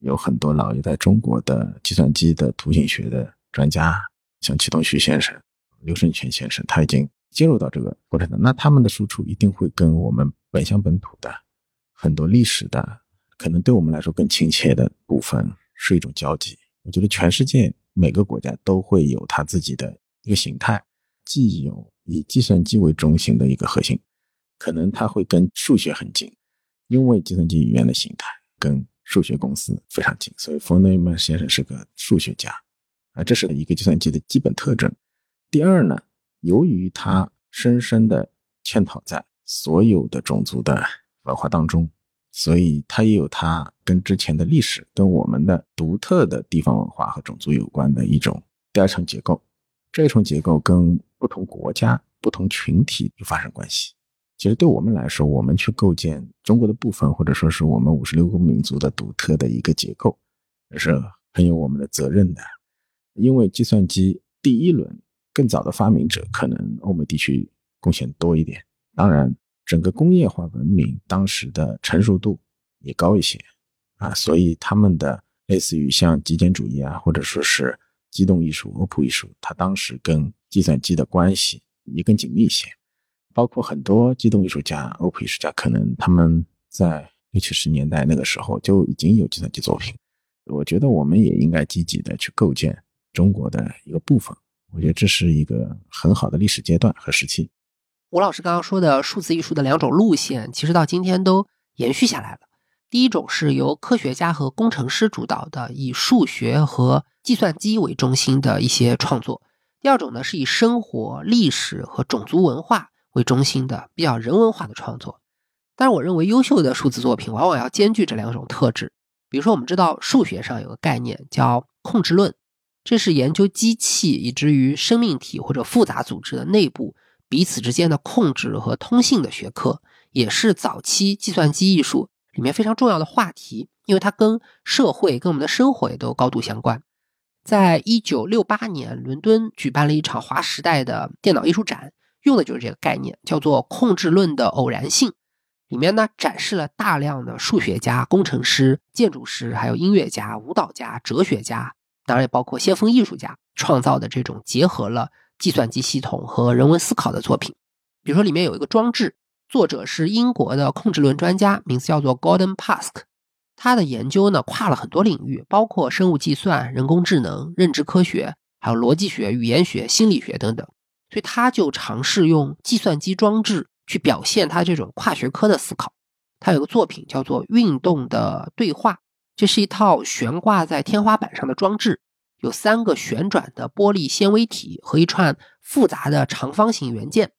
有很多老一代中国的计算机的图形学的专家，像祁东旭先生、刘胜全先生，他已经介入到这个过程中。那他们的输出一定会跟我们本乡本土的很多历史的。可能对我们来说更亲切的部分是一种交集。我觉得全世界每个国家都会有它自己的一个形态，既有以计算机为中心的一个核心，可能它会跟数学很近，因为计算机语言的形态跟数学公司非常近，所以冯内曼先生是个数学家，啊，这是一个计算机的基本特征。第二呢，由于它深深的嵌套在所有的种族的文化当中。所以它也有它跟之前的历史、跟我们的独特的地方文化和种族有关的一种第二层结构。这一重结构跟不同国家、不同群体有发生关系。其实对我们来说，我们去构建中国的部分，或者说是我们五十六个民族的独特的一个结构，也是很有我们的责任的。因为计算机第一轮更早的发明者，可能欧美地区贡献多一点。当然。整个工业化文明当时的成熟度也高一些啊，所以他们的类似于像极简主义啊，或者说是机动艺术、欧普艺术，它当时跟计算机的关系也更紧密一些。包括很多机动艺术家、欧普艺术家，可能他们在六七十年代那个时候就已经有计算机作品。我觉得我们也应该积极的去构建中国的一个部分。我觉得这是一个很好的历史阶段和时期。吴老师刚刚说的数字艺术的两种路线，其实到今天都延续下来了。第一种是由科学家和工程师主导的，以数学和计算机为中心的一些创作；第二种呢，是以生活、历史和种族文化为中心的比较人文化的创作。但是，我认为优秀的数字作品往往要兼具这两种特质。比如说，我们知道数学上有个概念叫控制论，这是研究机器以至于生命体或者复杂组织的内部。彼此之间的控制和通信的学科，也是早期计算机艺术里面非常重要的话题，因为它跟社会、跟我们的生活也都高度相关。在一九六八年，伦敦举办了一场划时代的电脑艺术展，用的就是这个概念，叫做“控制论的偶然性”。里面呢，展示了大量的数学家、工程师、建筑师，还有音乐家、舞蹈家、哲学家，当然也包括先锋艺术家创造的这种结合了。计算机系统和人文思考的作品，比如说里面有一个装置，作者是英国的控制论专家，名字叫做 Gordon Pask。他的研究呢跨了很多领域，包括生物计算、人工智能、认知科学，还有逻辑学、语言学、心理学等等。所以他就尝试用计算机装置去表现他这种跨学科的思考。他有个作品叫做《运动的对话》，这是一套悬挂在天花板上的装置。有三个旋转的玻璃纤维体和一串复杂的长方形元件。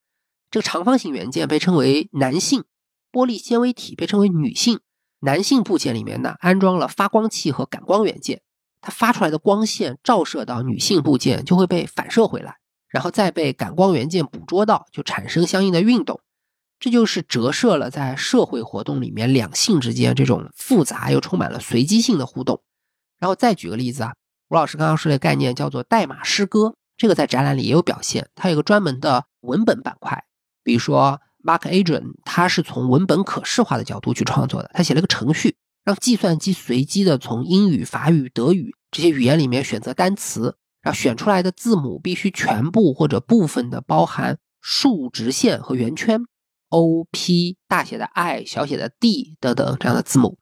这个长方形元件被称为男性，玻璃纤维体被称为女性。男性部件里面呢安装了发光器和感光元件，它发出来的光线照射到女性部件就会被反射回来，然后再被感光元件捕捉到，就产生相应的运动。这就是折射了在社会活动里面两性之间这种复杂又充满了随机性的互动。然后再举个例子啊。吴老师刚刚说的概念叫做代码诗歌，这个在展览里也有表现。它有个专门的文本板块，比如说 Mark Adrian，他是从文本可视化的角度去创作的。他写了个程序，让计算机随机的从英语、法语、德语这些语言里面选择单词，然后选出来的字母必须全部或者部分的包含竖直线和圆圈，O、P、大写的 I、小写的 d 等等这样的字母。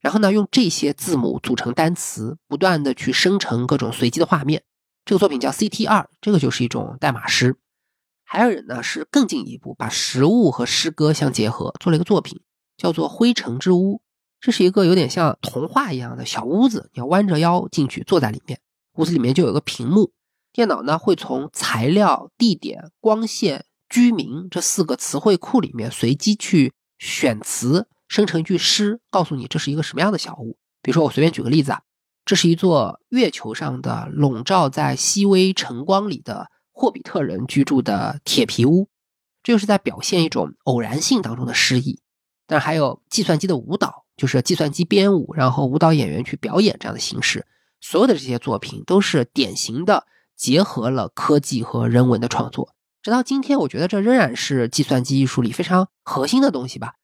然后呢，用这些字母组成单词，不断的去生成各种随机的画面。这个作品叫 CT2，这个就是一种代码诗。还有人呢是更进一步，把实物和诗歌相结合，做了一个作品，叫做《灰尘之屋》。这是一个有点像童话一样的小屋子，你要弯着腰进去，坐在里面。屋子里面就有个屏幕，电脑呢会从材料、地点、光线、居民这四个词汇库里面随机去选词。生成一句诗，告诉你这是一个什么样的小屋。比如说，我随便举个例子啊，这是一座月球上的笼罩在细微晨光里的霍比特人居住的铁皮屋，这就是在表现一种偶然性当中的诗意。但还有计算机的舞蹈，就是计算机编舞，然后舞蹈演员去表演这样的形式。所有的这些作品都是典型的结合了科技和人文的创作。直到今天，我觉得这仍然是计算机艺术里非常核心的东西吧。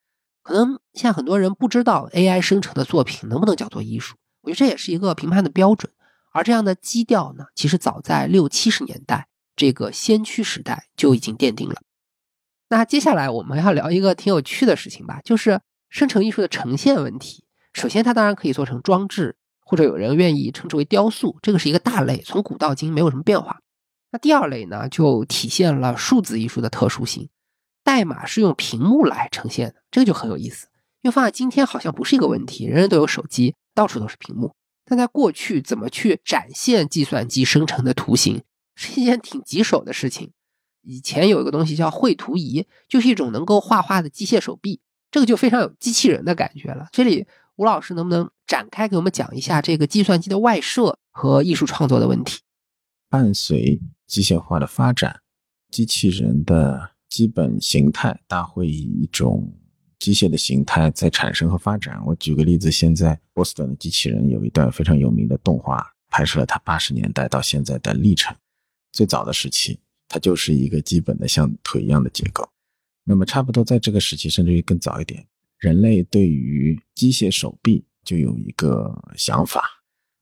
可能现在很多人不知道 AI 生成的作品能不能叫做艺术，我觉得这也是一个评判的标准。而这样的基调呢，其实早在六七十年代这个先驱时代就已经奠定了。那接下来我们要聊一个挺有趣的事情吧，就是生成艺术的呈现问题。首先，它当然可以做成装置，或者有人愿意称之为雕塑，这个是一个大类，从古到今没有什么变化。那第二类呢，就体现了数字艺术的特殊性，代码是用屏幕来呈现的，这个就很有意思。因为放在今天好像不是一个问题，人人都有手机，到处都是屏幕。但在过去，怎么去展现计算机生成的图形，是一件挺棘手的事情。以前有一个东西叫绘图仪，就是一种能够画画的机械手臂，这个就非常有机器人的感觉了。这里吴老师能不能展开给我们讲一下这个计算机的外设和艺术创作的问题？伴随机械化的发展，机器人的基本形态大会以一种机械的形态在产生和发展。我举个例子，现在波士顿的机器人有一段非常有名的动画，拍摄了它八十年代到现在的历程，最早的时期。它就是一个基本的像腿一样的结构，那么差不多在这个时期，甚至于更早一点，人类对于机械手臂就有一个想法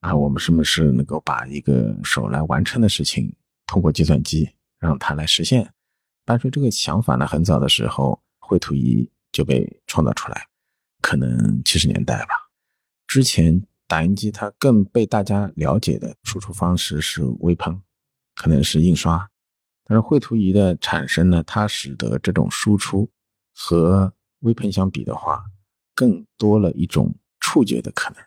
啊，我们是不是能够把一个手来完成的事情，通过计算机让它来实现？伴随这个想法呢，很早的时候，绘图仪就被创造出来，可能七十年代吧。之前打印机它更被大家了解的输出方式是微喷，可能是印刷。但是绘图仪的产生呢，它使得这种输出和微喷相比的话，更多了一种触觉的可能。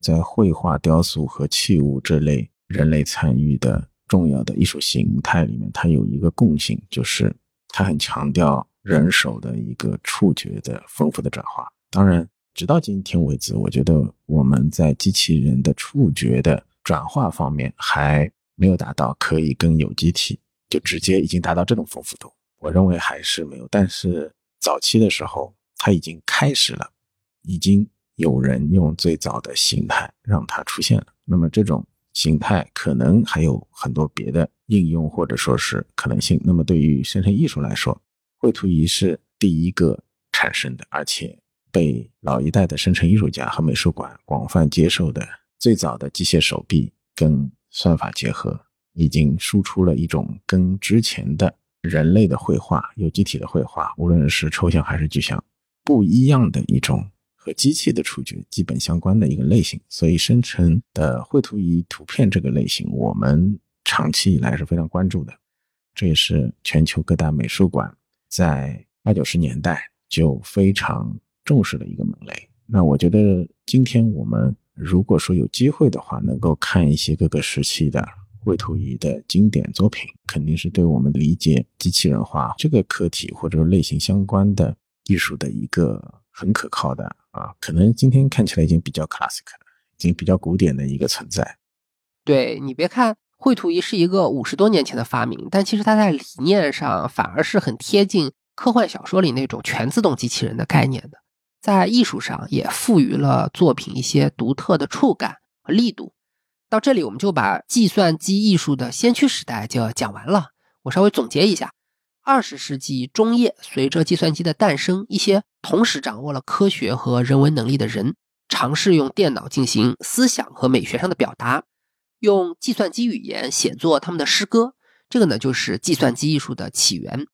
在绘画、雕塑和器物这类人类参与的重要的艺术形态里面，它有一个共性，就是它很强调人手的一个触觉的丰富的转化。当然，直到今天为止，我觉得我们在机器人的触觉的转化方面还没有达到可以跟有机体。就直接已经达到这种丰富度，我认为还是没有。但是早期的时候，它已经开始了，已经有人用最早的形态让它出现了。那么这种形态可能还有很多别的应用或者说是可能性。那么对于生成艺术来说，绘图仪是第一个产生的，而且被老一代的生成艺术家和美术馆广泛接受的最早的机械手臂跟算法结合。已经输出了一种跟之前的人类的绘画、有机体的绘画，无论是抽象还是具象，不一样的一种和机器的触觉基本相关的一个类型。所以，生成的绘图仪图片这个类型，我们长期以来是非常关注的。这也是全球各大美术馆在八九十年代就非常重视的一个门类。那我觉得，今天我们如果说有机会的话，能够看一些各个时期的。绘图仪的经典作品，肯定是对我们理解机器人化这个课题或者类型相关的艺术的一个很可靠的啊，可能今天看起来已经比较 classic 了，已经比较古典的一个存在。对你别看绘图仪是一个五十多年前的发明，但其实它在理念上反而是很贴近科幻小说里那种全自动机器人的概念的，在艺术上也赋予了作品一些独特的触感和力度。到这里，我们就把计算机艺术的先驱时代就讲完了。我稍微总结一下：二十世纪中叶，随着计算机的诞生，一些同时掌握了科学和人文能力的人，尝试用电脑进行思想和美学上的表达，用计算机语言写作他们的诗歌。这个呢，就是计算机艺术的起源。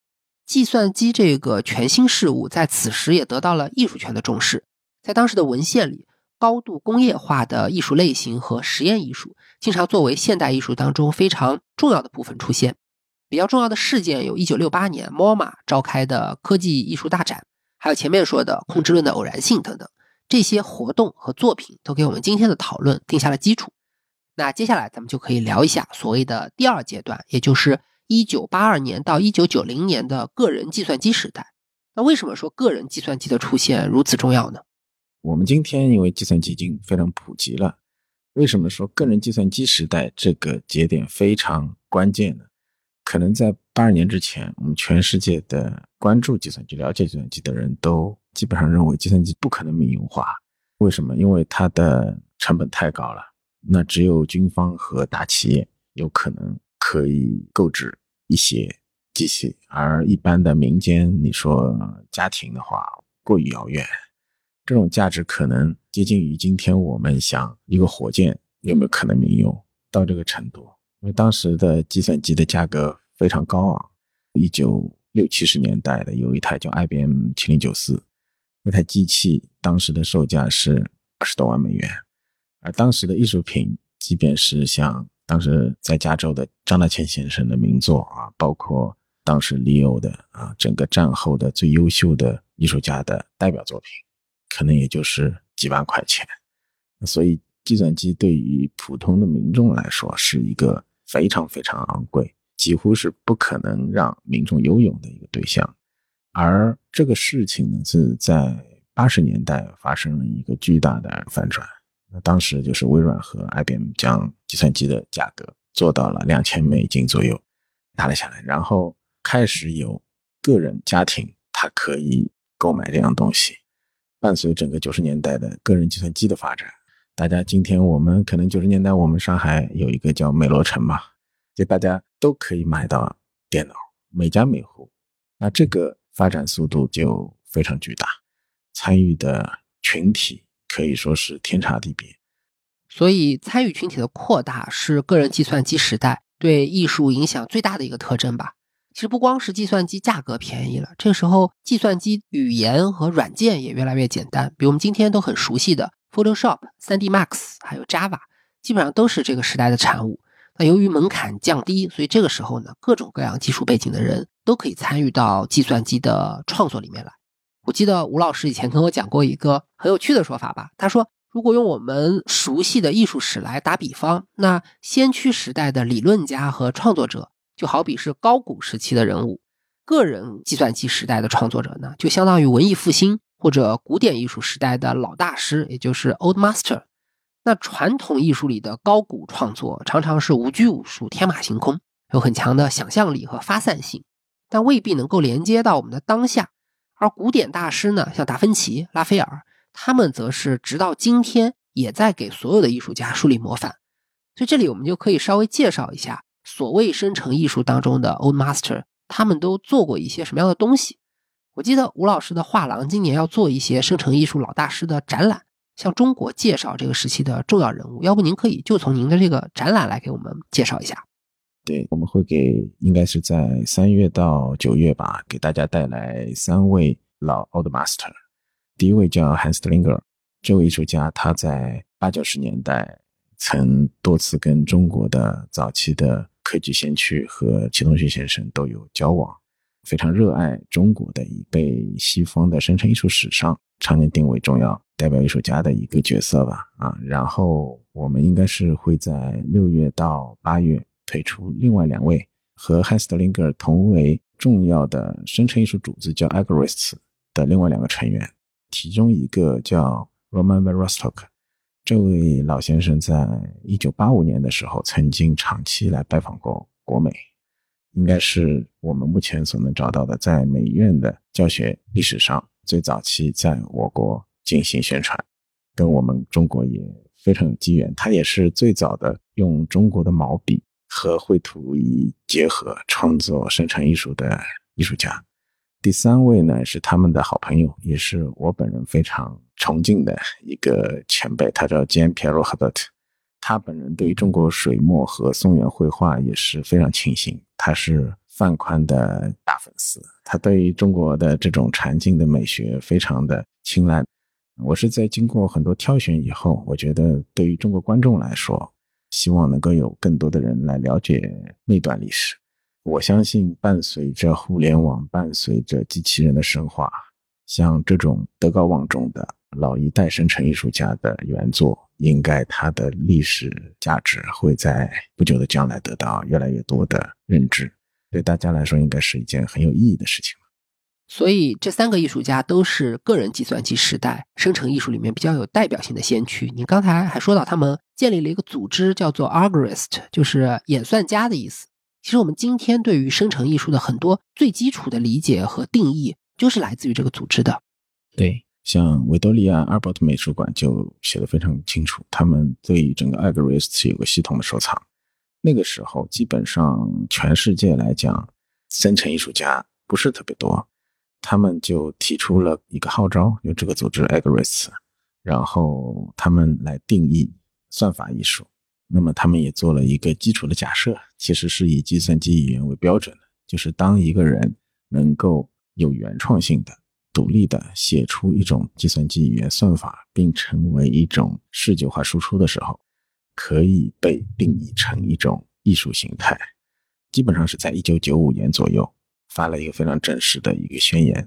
计算机这个全新事物，在此时也得到了艺术圈的重视。在当时的文献里。高度工业化的艺术类型和实验艺术，经常作为现代艺术当中非常重要的部分出现。比较重要的事件有1968年 MoMA 召开的科技艺术大展，还有前面说的控制论的偶然性等等。这些活动和作品都给我们今天的讨论定下了基础。那接下来咱们就可以聊一下所谓的第二阶段，也就是1982年到1990年的个人计算机时代。那为什么说个人计算机的出现如此重要呢？我们今天因为计算机已经非常普及了，为什么说个人计算机时代这个节点非常关键呢？可能在八二年之前，我们全世界的关注计算机、了解计算机的人都基本上认为计算机不可能民用化，为什么？因为它的成本太高了，那只有军方和大企业有可能可以购置一些机器，而一般的民间，你说家庭的话，过于遥远。这种价值可能接近于今天我们想一个火箭有没有可能民用到这个程度，因为当时的计算机的价格非常高昂。一九六七十年代的有一台叫 IBM 七零九四，那台机器当时的售价是二十多万美元，而当时的艺术品，即便是像当时在加州的张大千先生的名作啊，包括当时利欧的啊，整个战后的最优秀的艺术家的代表作品。可能也就是几万块钱，所以计算机对于普通的民众来说是一个非常非常昂贵，几乎是不可能让民众拥有的一个对象。而这个事情呢，是在八十年代发生了一个巨大的反转。那当时就是微软和 IBM 将计算机的价格做到了两千美金左右，拿了下来，然后开始有个人家庭他可以购买这样东西。伴随整个九十年代的个人计算机的发展，大家今天我们可能九十年代我们上海有一个叫美罗城嘛，就大家都可以买到电脑，每家每户。那这个发展速度就非常巨大，参与的群体可以说是天差地别。所以，参与群体的扩大是个人计算机时代对艺术影响最大的一个特征吧。其实不光是计算机价格便宜了，这个时候计算机语言和软件也越来越简单。比如我们今天都很熟悉的 Photoshop、3D Max，还有 Java，基本上都是这个时代的产物。那由于门槛降低，所以这个时候呢，各种各样技术背景的人都可以参与到计算机的创作里面来。我记得吴老师以前跟我讲过一个很有趣的说法吧，他说，如果用我们熟悉的艺术史来打比方，那先驱时代的理论家和创作者。就好比是高古时期的人物，个人计算机时代的创作者呢，就相当于文艺复兴或者古典艺术时代的老大师，也就是 Old Master。那传统艺术里的高古创作常常是无拘无束、天马行空，有很强的想象力和发散性，但未必能够连接到我们的当下。而古典大师呢，像达芬奇、拉斐尔，他们则是直到今天也在给所有的艺术家树立模范。所以这里我们就可以稍微介绍一下。所谓生成艺术当中的 Old Master，他们都做过一些什么样的东西？我记得吴老师的画廊今年要做一些生成艺术老大师的展览，向中国介绍这个时期的重要人物。要不您可以就从您的这个展览来给我们介绍一下？对，我们会给应该是在三月到九月吧，给大家带来三位老 Old Master。第一位叫 Hans Slinger，这位艺术家他在八九十年代曾多次跟中国的早期的科技先驱和祁同学先生都有交往，非常热爱中国的，一被西方的生成艺术史上常年定为重要代表艺术家的一个角色吧。啊，然后我们应该是会在六月到八月推出另外两位和 h a n s t l i n g e r 同为重要的生成艺术组织叫 a g r i s t s 的另外两个成员，其中一个叫 Roman Verostok。这位老先生在一九八五年的时候曾经长期来拜访过国美，应该是我们目前所能找到的在美院的教学历史上最早期在我国进行宣传，跟我们中国也非常有机缘。他也是最早的用中国的毛笔和绘图仪结合创作生成艺术的艺术家。第三位呢是他们的好朋友，也是我本人非常崇敬的一个前辈，他叫 Jean Pierre Herbert。他本人对于中国水墨和宋元绘画也是非常倾心，他是范宽的大粉丝，他对于中国的这种禅境的美学非常的青睐。我是在经过很多挑选以后，我觉得对于中国观众来说，希望能够有更多的人来了解那段历史。我相信，伴随着互联网，伴随着机器人的深化，像这种德高望重的老一代生成艺术家的原作，应该它的历史价值会在不久的将来得到越来越多的认知。对大家来说，应该是一件很有意义的事情。所以，这三个艺术家都是个人计算机时代生成艺术里面比较有代表性的先驱。你刚才还说到，他们建立了一个组织，叫做 Algorist，就是演算家的意思。其实我们今天对于生成艺术的很多最基础的理解和定义，就是来自于这个组织的。对，像维多利亚阿尔伯特美术馆就写的非常清楚，他们对整个 Agarist 有个系统的收藏。那个时候，基本上全世界来讲，生成艺术家不是特别多，他们就提出了一个号召，由这个组织 Agarist，然后他们来定义算法艺术。那么他们也做了一个基础的假设，其实是以计算机语言为标准的，就是当一个人能够有原创性的。独立的写出一种计算机语言算法，并成为一种视觉化输出的时候，可以被定义成一种艺术形态。基本上是在一九九五年左右发了一个非常正式的一个宣言。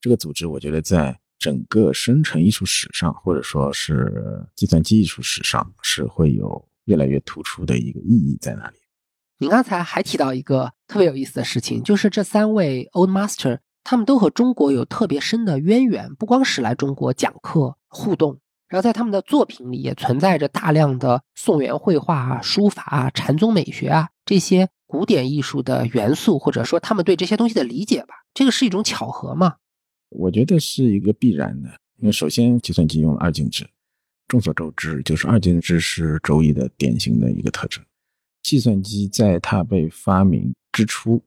这个组织，我觉得在整个生成艺术史上，或者说是计算机艺术史上，是会有越来越突出的一个意义在那里。您刚才还提到一个特别有意思的事情，就是这三位 Old Master。他们都和中国有特别深的渊源，不光是来中国讲课互动，然后在他们的作品里也存在着大量的宋元绘画啊、书法啊、禅宗美学啊这些古典艺术的元素，或者说他们对这些东西的理解吧。这个是一种巧合吗？我觉得是一个必然的，因为首先计算机用了二进制，众所周知，就是二进制是周易的典型的一个特征。计算机在它被发明之初，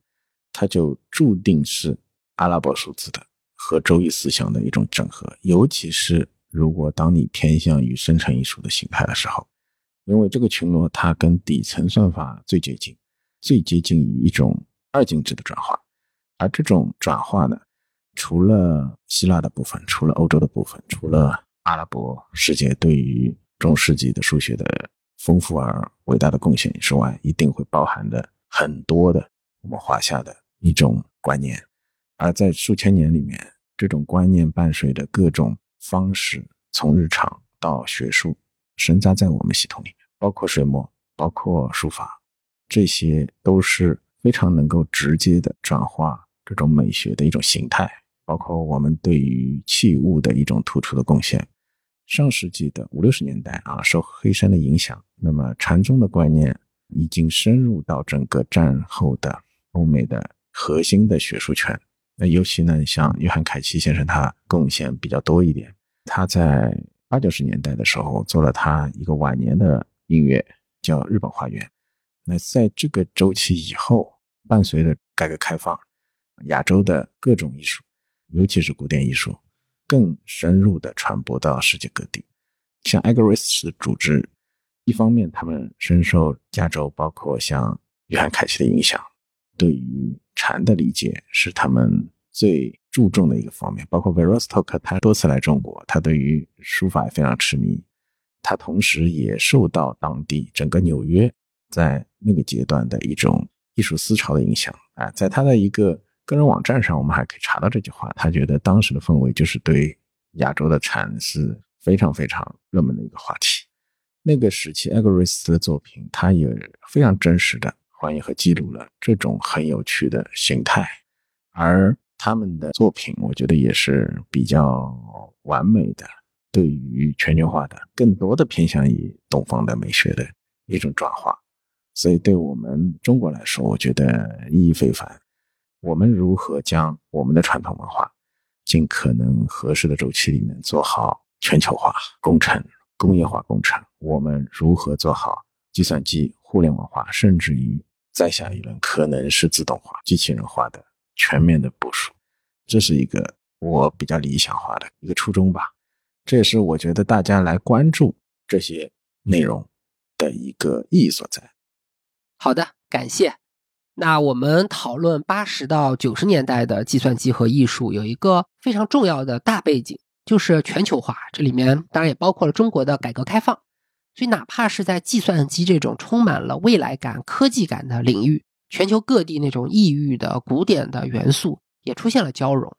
它就注定是。阿拉伯数字的和周易思想的一种整合，尤其是如果当你偏向于生成艺术的形态的时候，因为这个群落它跟底层算法最接近，最接近于一种二进制的转化，而这种转化呢，除了希腊的部分，除了欧洲的部分，除了阿拉伯世界对于中世纪的数学的丰富而伟大的贡献之外，一定会包含的很多的我们华夏的一种观念。而在数千年里面，这种观念伴随的各种方式，从日常到学术，深扎在我们系统里面，包括水墨，包括书法，这些都是非常能够直接的转化这种美学的一种形态。包括我们对于器物的一种突出的贡献。上世纪的五六十年代啊，受黑山的影响，那么禅宗的观念已经深入到整个战后的欧美的核心的学术圈。那尤其呢，像约翰凯奇先生，他贡献比较多一点。他在八九十年代的时候做了他一个晚年的音乐，叫《日本花园》。那在这个周期以后，伴随着改革开放，亚洲的各种艺术，尤其是古典艺术，更深入的传播到世界各地。像 a g o r i s 的组织，一方面他们深受加州，包括像约翰凯奇的影响。对于禅的理解是他们最注重的一个方面，包括 Verostok，他多次来中国，他对于书法也非常痴迷。他同时也受到当地整个纽约在那个阶段的一种艺术思潮的影响啊，在他的一个个人网站上，我们还可以查到这句话。他觉得当时的氛围就是对亚洲的禅是非常非常热门的一个话题。那个时期 a g o r i s 的作品，他也非常真实的。还原和记录了这种很有趣的形态，而他们的作品，我觉得也是比较完美的，对于全球化的更多的偏向于东方的美学的一种转化。所以，对我们中国来说，我觉得意义非凡。我们如何将我们的传统文化，尽可能合适的周期里面做好全球化工程、工业化工程？我们如何做好计算机？互联网化，甚至于再下一轮可能是自动化、机器人化的全面的部署，这是一个我比较理想化的一个初衷吧。这也是我觉得大家来关注这些内容的一个意义所在。好的，感谢。那我们讨论八十到九十年代的计算机和艺术，有一个非常重要的大背景，就是全球化。这里面当然也包括了中国的改革开放。所以，哪怕是在计算机这种充满了未来感、科技感的领域，全球各地那种异域的古典的元素也出现了交融。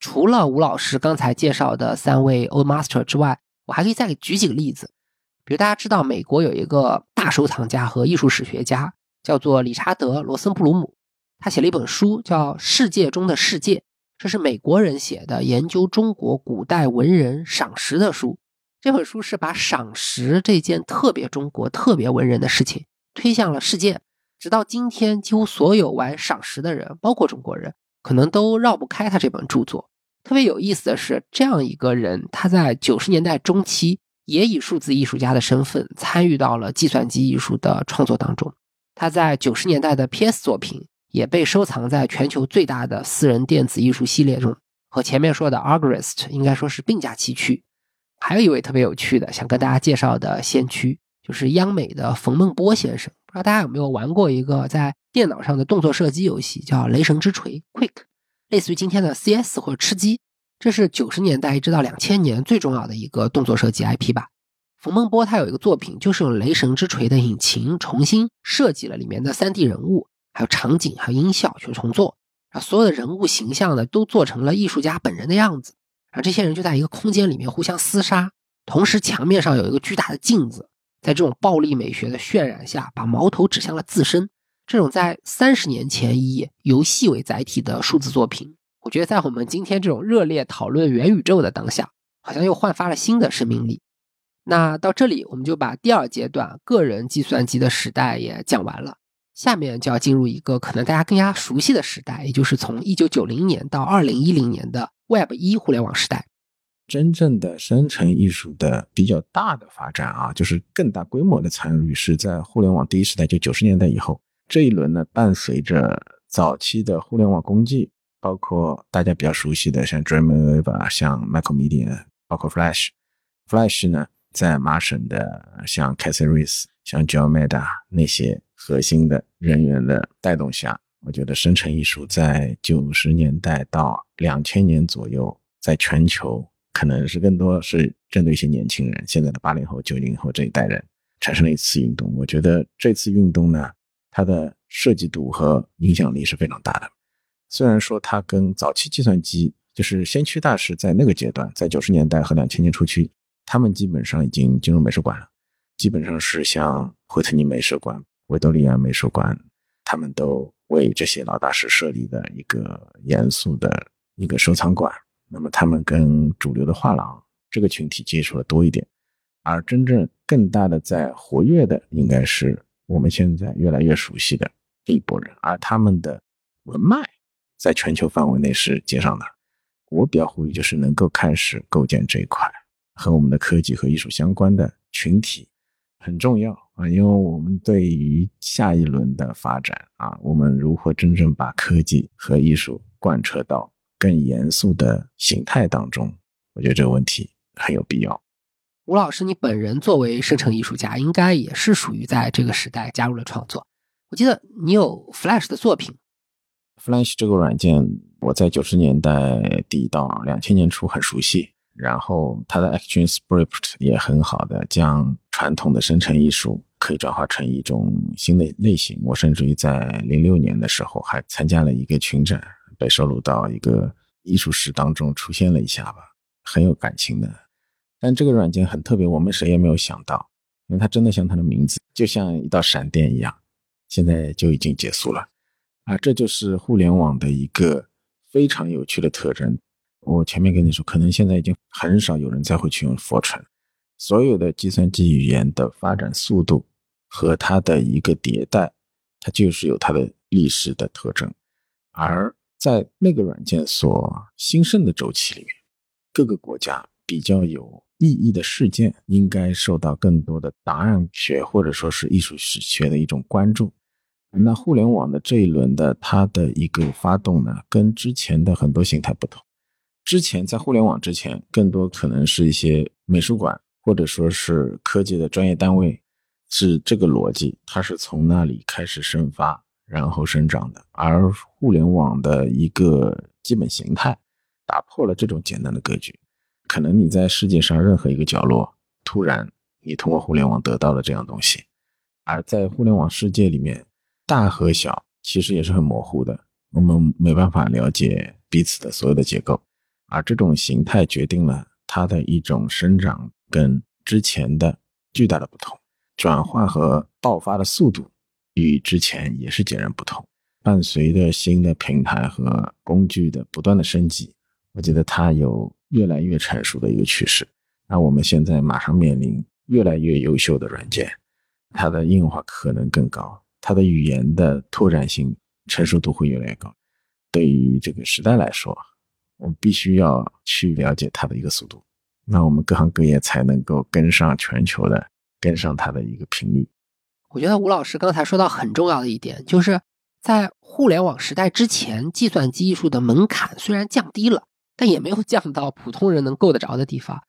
除了吴老师刚才介绍的三位 Old Master 之外，我还可以再给举几个例子。比如大家知道，美国有一个大收藏家和艺术史学家，叫做理查德·罗森布鲁姆，他写了一本书叫《世界中的世界》，这是美国人写的研究中国古代文人赏识的书。这本书是把赏识这件特别中国、特别文人的事情推向了世界，直到今天，几乎所有玩赏识的人，包括中国人，可能都绕不开他这本著作。特别有意思的是，这样一个人，他在九十年代中期也以数字艺术家的身份参与到了计算机艺术的创作当中。他在九十年代的 PS 作品也被收藏在全球最大的私人电子艺术系列中，和前面说的 Argorist 应该说是并驾齐驱。还有一位特别有趣的，想跟大家介绍的先驱，就是央美的冯梦波先生。不知道大家有没有玩过一个在电脑上的动作射击游戏，叫《雷神之锤》（Quick），类似于今天的 CS 或者吃鸡。这是九十年代一直到两千年最重要的一个动作射击 IP 吧。冯梦波他有一个作品，就是用《雷神之锤》的引擎重新设计了里面的 3D 人物，还有场景，还有音效去重做，把，所有的人物形象呢都做成了艺术家本人的样子。而这些人就在一个空间里面互相厮杀，同时墙面上有一个巨大的镜子，在这种暴力美学的渲染下，把矛头指向了自身。这种在三十年前以游戏为载体的数字作品，我觉得在我们今天这种热烈讨论元宇宙的当下，好像又焕发了新的生命力。那到这里，我们就把第二阶段个人计算机的时代也讲完了。下面就要进入一个可能大家更加熟悉的时代，也就是从一九九零年到二零一零年的。Web 一互联网时代，真正的生成艺术的比较大的发展啊，就是更大规模的参与是在互联网第一时代，就九十年代以后。这一轮呢，伴随着早期的互联网工具，包括大家比较熟悉的像 Dreamweaver、像 Macromedia，包括 Flash。Flash 呢，在麻省的像 Casey Rees、像 j o e m e d a 那些核心的人员的带动下。我觉得生成艺术在九十年代到两千年左右，在全球可能是更多是针对一些年轻人，现在的八零后、九零后这一代人产生了一次运动。我觉得这次运动呢，它的设计度和影响力是非常大的。虽然说它跟早期计算机就是先驱大师在那个阶段，在九十年代和两千年初期，他们基本上已经进入美术馆了，基本上是像惠特尼美术馆、维多利亚美术馆，他们都。为这些老大师设立的一个严肃的一个收藏馆，那么他们跟主流的画廊这个群体接触的多一点，而真正更大的在活跃的，应该是我们现在越来越熟悉的这一波人，而他们的文脉在全球范围内是接上的。我比较呼吁，就是能够开始构建这一块和我们的科技和艺术相关的群体，很重要。啊，因为我们对于下一轮的发展啊，我们如何真正把科技和艺术贯彻到更严肃的形态当中，我觉得这个问题很有必要。吴老师，你本人作为生成艺术家，应该也是属于在这个时代加入了创作。我记得你有 Flash 的作品，Flash 这个软件，我在九十年代底到两千年初很熟悉。然后它的 ActionScript 也很好的将传统的生成艺术可以转化成一种新的类型。我甚至于在零六年的时候还参加了一个群展，被收录到一个艺术史当中出现了一下吧，很有感情的。但这个软件很特别，我们谁也没有想到，因为它真的像它的名字，就像一道闪电一样，现在就已经结束了。啊，这就是互联网的一个非常有趣的特征。我前面跟你说，可能现在已经很少有人再会去用 Fortran。所有的计算机语言的发展速度和它的一个迭代，它就是有它的历史的特征。而在那个软件所兴盛的周期里面，各个国家比较有意义的事件，应该受到更多的答案学或者说是艺术史学的一种关注。那互联网的这一轮的它的一个发动呢，跟之前的很多形态不同。之前在互联网之前，更多可能是一些美术馆，或者说是科技的专业单位，是这个逻辑，它是从那里开始生发，然后生长的。而互联网的一个基本形态，打破了这种简单的格局。可能你在世界上任何一个角落，突然你通过互联网得到了这样东西，而在互联网世界里面，大和小其实也是很模糊的，我们没办法了解彼此的所有的结构。而这种形态决定了它的一种生长跟之前的巨大的不同，转化和爆发的速度与之前也是截然不同。伴随着新的平台和工具的不断的升级，我觉得它有越来越成熟的一个趋势。那我们现在马上面临越来越优秀的软件，它的应用化可能更高，它的语言的拓展性成熟度会越来越高。对于这个时代来说。我们必须要去了解它的一个速度，那我们各行各业才能够跟上全球的，跟上它的一个频率。我觉得吴老师刚才说到很重要的一点，就是在互联网时代之前，计算机艺术的门槛虽然降低了，但也没有降到普通人能够得着的地方。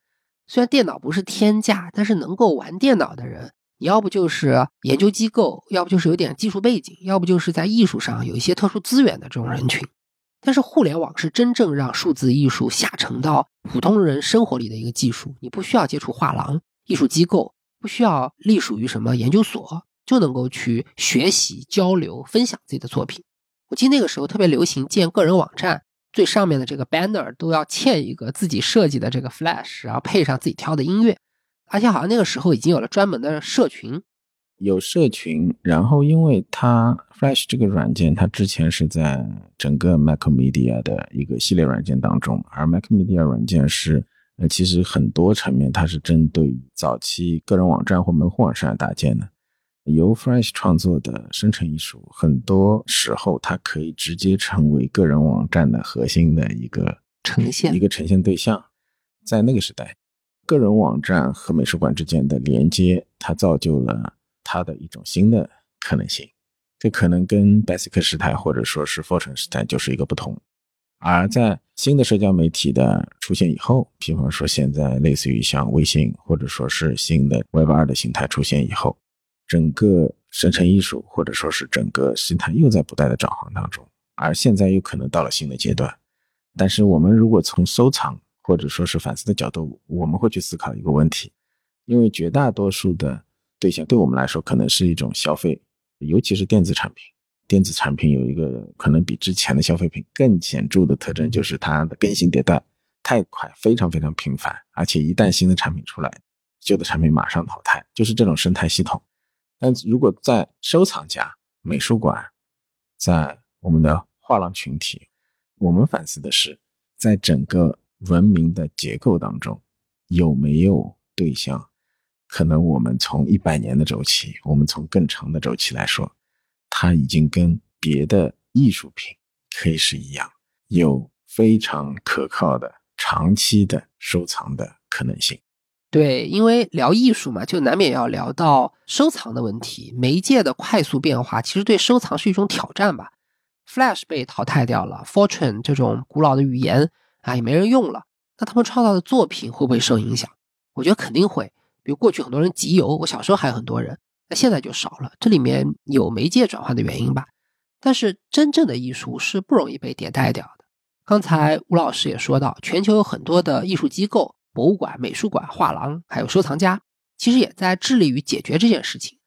虽然电脑不是天价，但是能够玩电脑的人，你要不就是研究机构，要不就是有点技术背景，要不就是在艺术上有一些特殊资源的这种人群。但是互联网是真正让数字艺术下沉到普通人生活里的一个技术，你不需要接触画廊、艺术机构，不需要隶属于什么研究所，就能够去学习、交流、分享自己的作品。我记得那个时候特别流行建个人网站。最上面的这个 banner 都要嵌一个自己设计的这个 flash，然后配上自己挑的音乐，而且好像那个时候已经有了专门的社群，有社群。然后因为它 flash 这个软件，它之前是在整个 Macmedia 的一个系列软件当中，而 Macmedia 软件是呃其实很多层面它是针对早期个人网站或门户网站搭建的。由 Flash 创作的生成艺术，很多时候它可以直接成为个人网站的核心的一个呈现，一个呈现对象。在那个时代，个人网站和美术馆之间的连接，它造就了它的一种新的可能性。这可能跟 Basic 时代或者说是 fortune 时代就是一个不同。而在新的社交媒体的出现以后，比方说现在类似于像微信，或者说是新的 Web 二的形态出现以后。整个生成艺术，或者说是整个生态，又在不断的转换当中，而现在又可能到了新的阶段。但是，我们如果从收藏或者说是反思的角度，我们会去思考一个问题：，因为绝大多数的对象对我们来说，可能是一种消费，尤其是电子产品。电子产品有一个可能比之前的消费品更显著的特征，就是它的更新迭代太快，非常非常频繁，而且一旦新的产品出来，旧的产品马上淘汰，就是这种生态系统。但如果在收藏家、美术馆，在我们的画廊群体，我们反思的是，在整个文明的结构当中，有没有对象？可能我们从一百年的周期，我们从更长的周期来说，它已经跟别的艺术品可以是一样，有非常可靠的长期的收藏的可能性。对，因为聊艺术嘛，就难免要聊到收藏的问题。媒介的快速变化，其实对收藏是一种挑战吧。Flash 被淘汰掉了，Fortran 这种古老的语言啊，也没人用了。那他们创造的作品会不会受影响？我觉得肯定会。比如过去很多人集邮，我小时候还有很多人，那现在就少了。这里面有媒介转换的原因吧。但是真正的艺术是不容易被迭代掉的。刚才吴老师也说到，全球有很多的艺术机构。博物馆、美术馆、画廊，还有收藏家，其实也在致力于解决这件事情。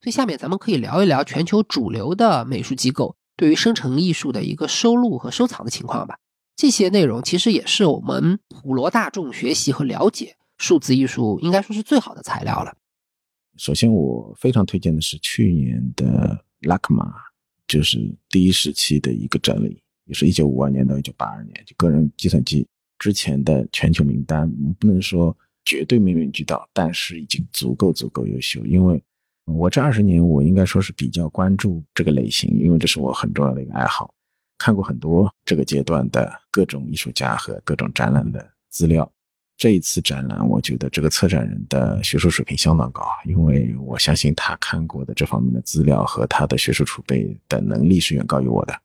所以，下面咱们可以聊一聊全球主流的美术机构对于生成艺术的一个收录和收藏的情况吧。这些内容其实也是我们普罗大众学习和了解数字艺术应该说是最好的材料了。首先，我非常推荐的是去年的 LACMA，就是第一时期的一个整理，也是一九五二年到一九八二年，就个人计算机。之前的全球名单不能说绝对面面俱到，但是已经足够足够优秀。因为我这二十年，我应该说是比较关注这个类型，因为这是我很重要的一个爱好。看过很多这个阶段的各种艺术家和各种展览的资料。这一次展览，我觉得这个策展人的学术水平相当高，因为我相信他看过的这方面的资料和他的学术储备的能力是远高于我的。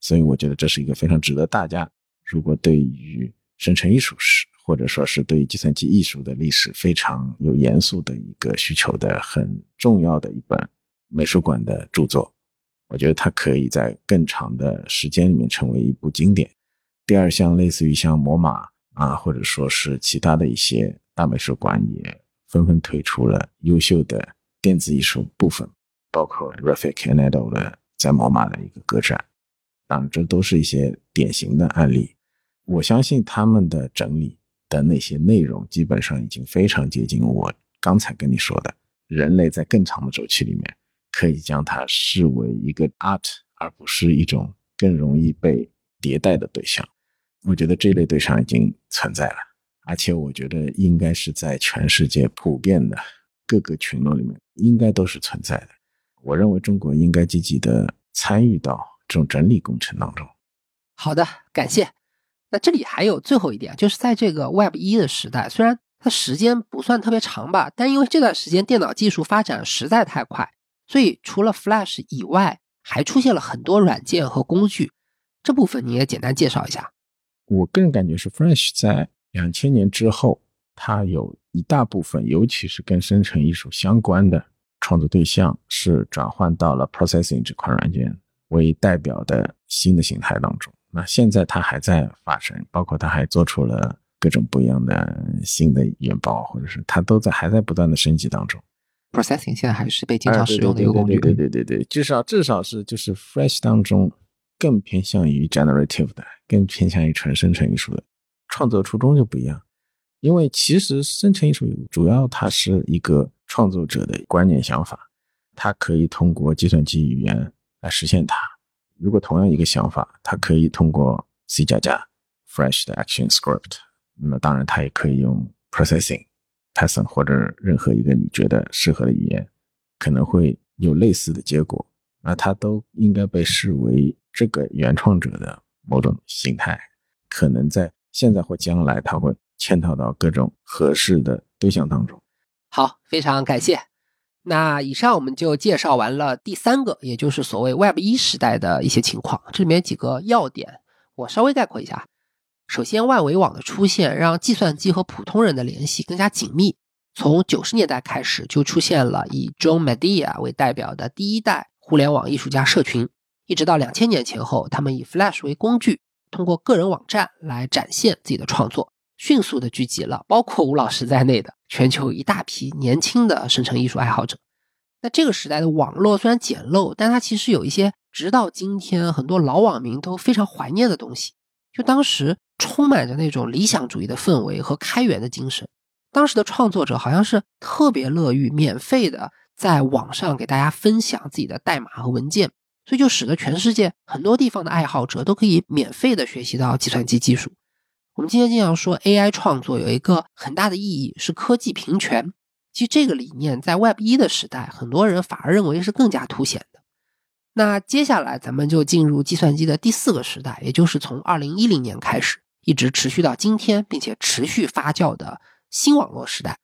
所以我觉得这是一个非常值得大家，如果对于生成艺术史，或者说是对于计算机艺术的历史非常有严肃的一个需求的很重要的一本美术馆的著作，我觉得它可以在更长的时间里面成为一部经典。第二项，类似于像摩马啊，或者说是其他的一些大美术馆，也纷纷推出了优秀的电子艺术部分，包括 Rafik Anadol 的在毛马的一个个展，当然这都是一些典型的案例。我相信他们的整理的那些内容，基本上已经非常接近我刚才跟你说的，人类在更长的周期里面，可以将它视为一个 art，而不是一种更容易被迭代的对象。我觉得这类对象已经存在了，而且我觉得应该是在全世界普遍的各个群落里面，应该都是存在的。我认为中国应该积极的参与到这种整理工程当中。好的，感谢。那这里还有最后一点，就是在这个 Web 一的时代，虽然它时间不算特别长吧，但因为这段时间电脑技术发展实在太快，所以除了 Flash 以外，还出现了很多软件和工具。这部分你也简单介绍一下。我个人感觉是 Fresh 在两千年之后，它有一大部分，尤其是跟生成艺术相关的创作对象，是转换到了 Processing 这款软件为代表的新的形态当中。那现在它还在发生，包括它还做出了各种不一样的新的元包，或者是它都在还在不断的升级当中。Processing 现在还是被经常使用的一个工具。对对对对，至少至少是就是 Fresh 当中更偏向于 Generative 的，更偏向于纯生成艺术的创作初衷就不一样。因为其实生成艺术主要它是一个创作者的观念想法，它可以通过计算机语言来实现它。如果同样一个想法，它可以通过 C 加加 Flash 的 Action Script，那么当然它也可以用 Processing Python 或者任何一个你觉得适合的语言，可能会有类似的结果。那它都应该被视为这个原创者的某种形态，可能在现在或将来，它会嵌套到各种合适的对象当中。好，非常感谢。那以上我们就介绍完了第三个，也就是所谓 Web 一时代的一些情况。这里面几个要点，我稍微概括一下。首先，万维网的出现让计算机和普通人的联系更加紧密。从九十年代开始，就出现了以 John Media 为代表的第一代互联网艺术家社群，一直到两千年前后，他们以 Flash 为工具，通过个人网站来展现自己的创作。迅速的聚集了包括吴老师在内的全球一大批年轻的生成艺术爱好者。那这个时代的网络虽然简陋，但它其实有一些直到今天很多老网民都非常怀念的东西。就当时充满着那种理想主义的氛围和开源的精神。当时的创作者好像是特别乐于免费的在网上给大家分享自己的代码和文件，所以就使得全世界很多地方的爱好者都可以免费的学习到计算机技术。我们今天经常说 AI 创作有一个很大的意义是科技平权，其实这个理念在 Web 一的时代，很多人反而认为是更加凸显的。那接下来咱们就进入计算机的第四个时代，也就是从二零一零年开始一直持续到今天，并且持续发酵的新网络时代。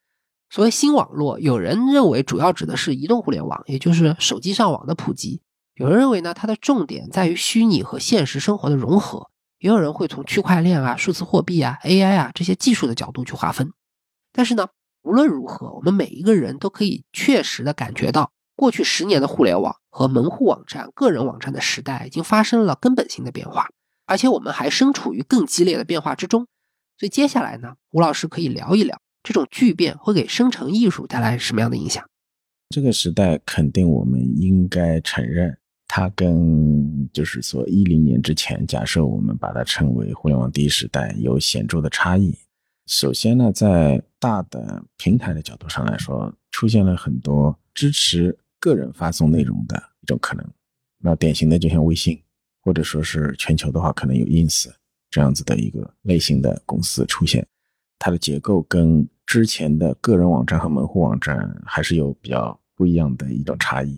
所谓新网络，有人认为主要指的是移动互联网，也就是手机上网的普及；有人认为呢，它的重点在于虚拟和现实生活的融合。也有人会从区块链啊、数字货币啊、AI 啊这些技术的角度去划分，但是呢，无论如何，我们每一个人都可以确实的感觉到，过去十年的互联网和门户网站、个人网站的时代已经发生了根本性的变化，而且我们还身处于更激烈的变化之中。所以接下来呢，吴老师可以聊一聊这种巨变会给生成艺术带来什么样的影响。这个时代肯定我们应该承认。它跟就是说一零年之前，假设我们把它称为互联网第一时代，有显著的差异。首先呢，在大的平台的角度上来说，出现了很多支持个人发送内容的一种可能。那典型的就像微信，或者说是全球的话，可能有 ins 这样子的一个类型的公司出现。它的结构跟之前的个人网站和门户网站还是有比较不一样的一种差异。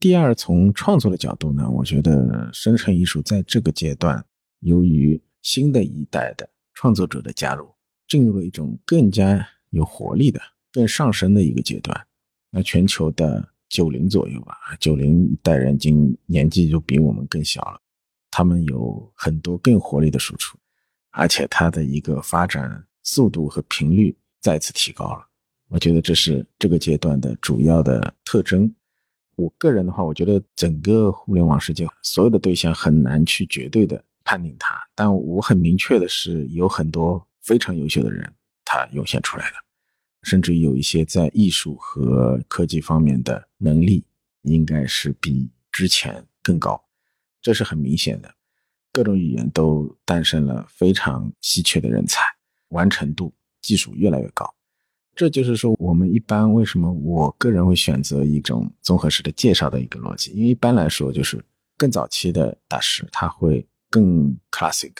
第二，从创作的角度呢，我觉得生成艺术在这个阶段，由于新的一代的创作者的加入，进入了一种更加有活力的、更上升的一个阶段。那全球的九零左右吧，九零一代人，经年纪就比我们更小了，他们有很多更活力的输出，而且它的一个发展速度和频率再次提高了。我觉得这是这个阶段的主要的特征。我个人的话，我觉得整个互联网世界所有的对象很难去绝对的判定它，但我很明确的是，有很多非常优秀的人，他涌现出来了，甚至有一些在艺术和科技方面的能力，应该是比之前更高，这是很明显的。各种语言都诞生了非常稀缺的人才，完成度、技术越来越高。这就是说，我们一般为什么我个人会选择一种综合式的介绍的一个逻辑？因为一般来说，就是更早期的大师他会更 classic、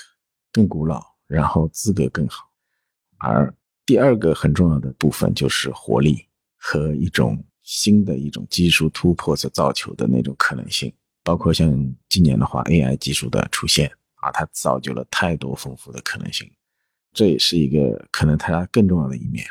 更古老，然后资格更好。而第二个很重要的部分就是活力和一种新的一种技术突破所造就的那种可能性，包括像今年的话，AI 技术的出现啊，它造就了太多丰富的可能性，这也是一个可能它更重要的一面。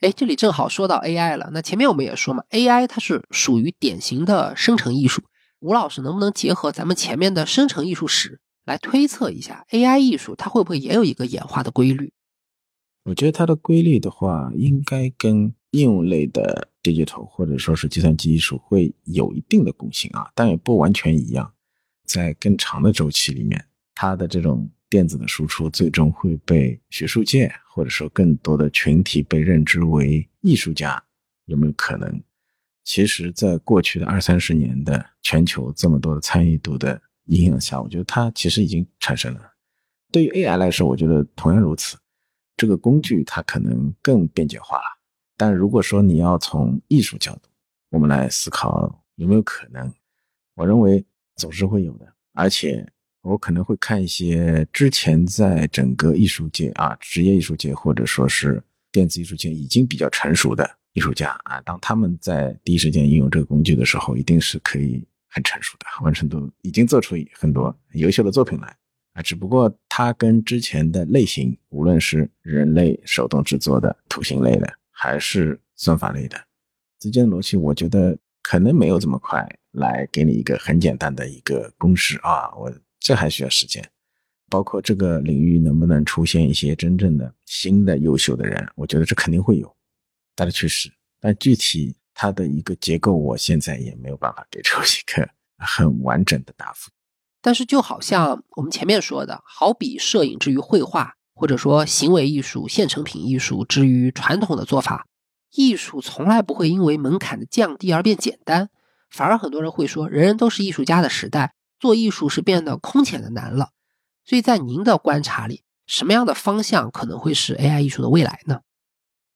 哎，这里正好说到 AI 了。那前面我们也说嘛，AI 它是属于典型的生成艺术。吴老师能不能结合咱们前面的生成艺术史来推测一下 AI 艺术它会不会也有一个演化的规律？我觉得它的规律的话，应该跟应用类的 digital 或者说是计算机艺术会有一定的共性啊，但也不完全一样。在更长的周期里面，它的这种电子的输出最终会被学术界或者说更多的群体被认知为艺术家，有没有可能？其实，在过去的二三十年的全球这么多的参与度的影响下，我觉得它其实已经产生了。对于 AI 来说，我觉得同样如此。这个工具它可能更便捷化了。但如果说你要从艺术角度，我们来思考有没有可能，我认为总是会有的。而且我可能会看一些之前在整个艺术界啊，职业艺术界或者说是电子艺术界已经比较成熟的。艺术家啊，当他们在第一时间应用这个工具的时候，一定是可以很成熟的，完成度已经做出很多优秀的作品来啊。只不过它跟之前的类型，无论是人类手动制作的图形类的，还是算法类的，之间的逻辑，我觉得可能没有这么快来给你一个很简单的一个公式啊。我这还需要时间，包括这个领域能不能出现一些真正的新的优秀的人，我觉得这肯定会有。大的趋势，但具体它的一个结构，我现在也没有办法给出一个很完整的答复。但是，就好像我们前面说的，好比摄影之于绘画，或者说行为艺术、现成品艺术之于传统的做法，艺术从来不会因为门槛的降低而变简单，反而很多人会说，人人都是艺术家的时代，做艺术是变得空前的难了。所以在您的观察里，什么样的方向可能会是 AI 艺术的未来呢？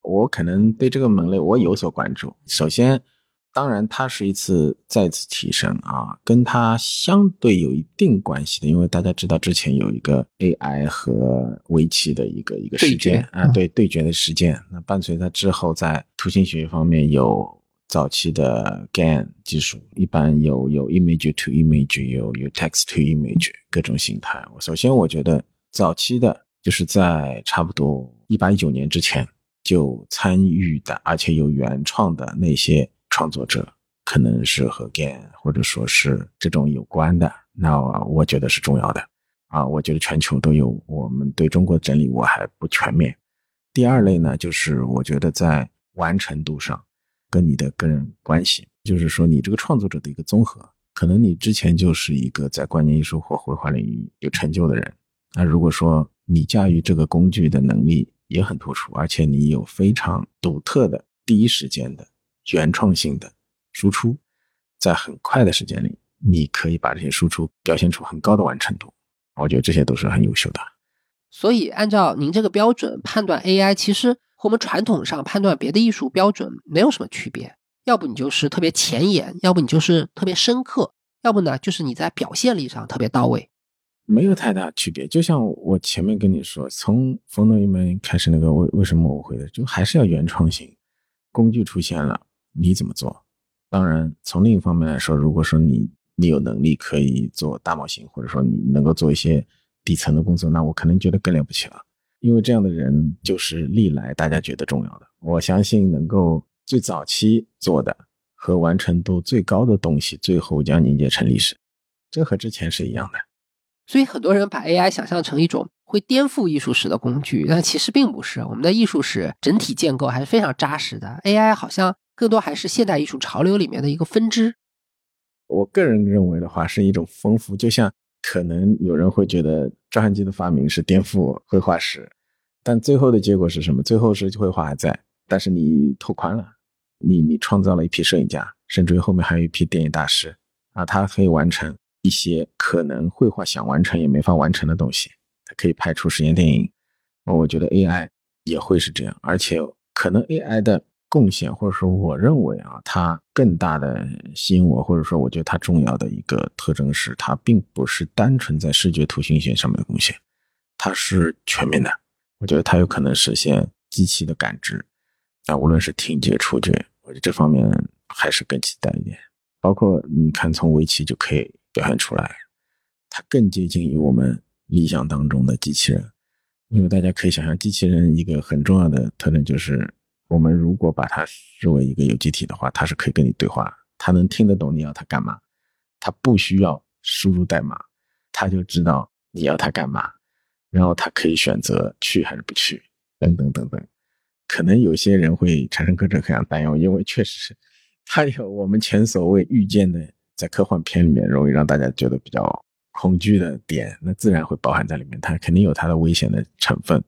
我可能对这个门类我有所关注。首先，当然它是一次再次提升啊，跟它相对有一定关系的，因为大家知道之前有一个 AI 和围棋的一个一个时间啊，对对决的事件。那伴随它之后，在图形学方面有早期的 GAN 技术，一般有有 image to image，有有 text to image 各种形态。首先，我觉得早期的就是在差不多一八一九年之前。就参与的，而且有原创的那些创作者，可能是和 GAN 或者说是这种有关的，那我觉得是重要的啊。我觉得全球都有，我们对中国整理我还不全面。第二类呢，就是我觉得在完成度上，跟你的个人关系，就是说你这个创作者的一个综合，可能你之前就是一个在观念艺术或绘画领域有成就的人，那如果说你驾驭这个工具的能力。也很突出，而且你有非常独特的第一时间的原创性的输出，在很快的时间里，你可以把这些输出表现出很高的完成度，我觉得这些都是很优秀的。所以，按照您这个标准判断 AI，其实和我们传统上判断别的艺术标准没有什么区别。要不你就是特别前沿，要不你就是特别深刻，要不呢就是你在表现力上特别到位。没有太大区别，就像我前面跟你说，从冯诺依曼开始那个为为什么我会的，就还是要原创性。工具出现了，你怎么做？当然，从另一方面来说，如果说你你有能力可以做大模型，或者说你能够做一些底层的工作，那我可能觉得更了不起了。因为这样的人就是历来大家觉得重要的。我相信能够最早期做的和完成度最高的东西，最后将凝结成历史，这和之前是一样的。所以很多人把 AI 想象成一种会颠覆艺术史的工具，但其实并不是。我们的艺术史整体建构还是非常扎实的。AI 好像更多还是现代艺术潮流里面的一个分支。我个人认为的话，是一种丰富。就像可能有人会觉得照相机的发明是颠覆绘画史，但最后的结果是什么？最后是绘画还在，但是你拓宽了，你你创造了一批摄影家，甚至于后面还有一批电影大师啊，他可以完成。一些可能绘画想完成也没法完成的东西，他可以拍出实验电影。我觉得 AI 也会是这样，而且可能 AI 的贡献，或者说我认为啊，它更大的吸引我，或者说我觉得它重要的一个特征是，它并不是单纯在视觉图形学上面的贡献，它是全面的。我觉得它有可能实现机器的感知，啊，无论是听觉、触觉，我觉得这方面还是更期待一点。包括你看，从围棋就可以。表现出来，它更接近于我们理想当中的机器人。因为大家可以想象，机器人一个很重要的特征就是，我们如果把它视为一个有机体的话，它是可以跟你对话，它能听得懂你要它干嘛，它不需要输入代码，它就知道你要它干嘛，然后它可以选择去还是不去，等等等等。可能有些人会产生各种各样担忧，因为确实是它有我们前所未遇见的，在科幻片里面容易让大家觉得比较。恐惧的点，那自然会包含在里面，它肯定有它的危险的成分。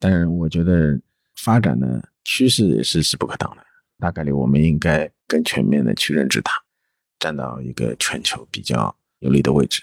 但是我觉得发展的趋势也是势不可挡的，大概率我们应该更全面的去认知它，站到一个全球比较有利的位置。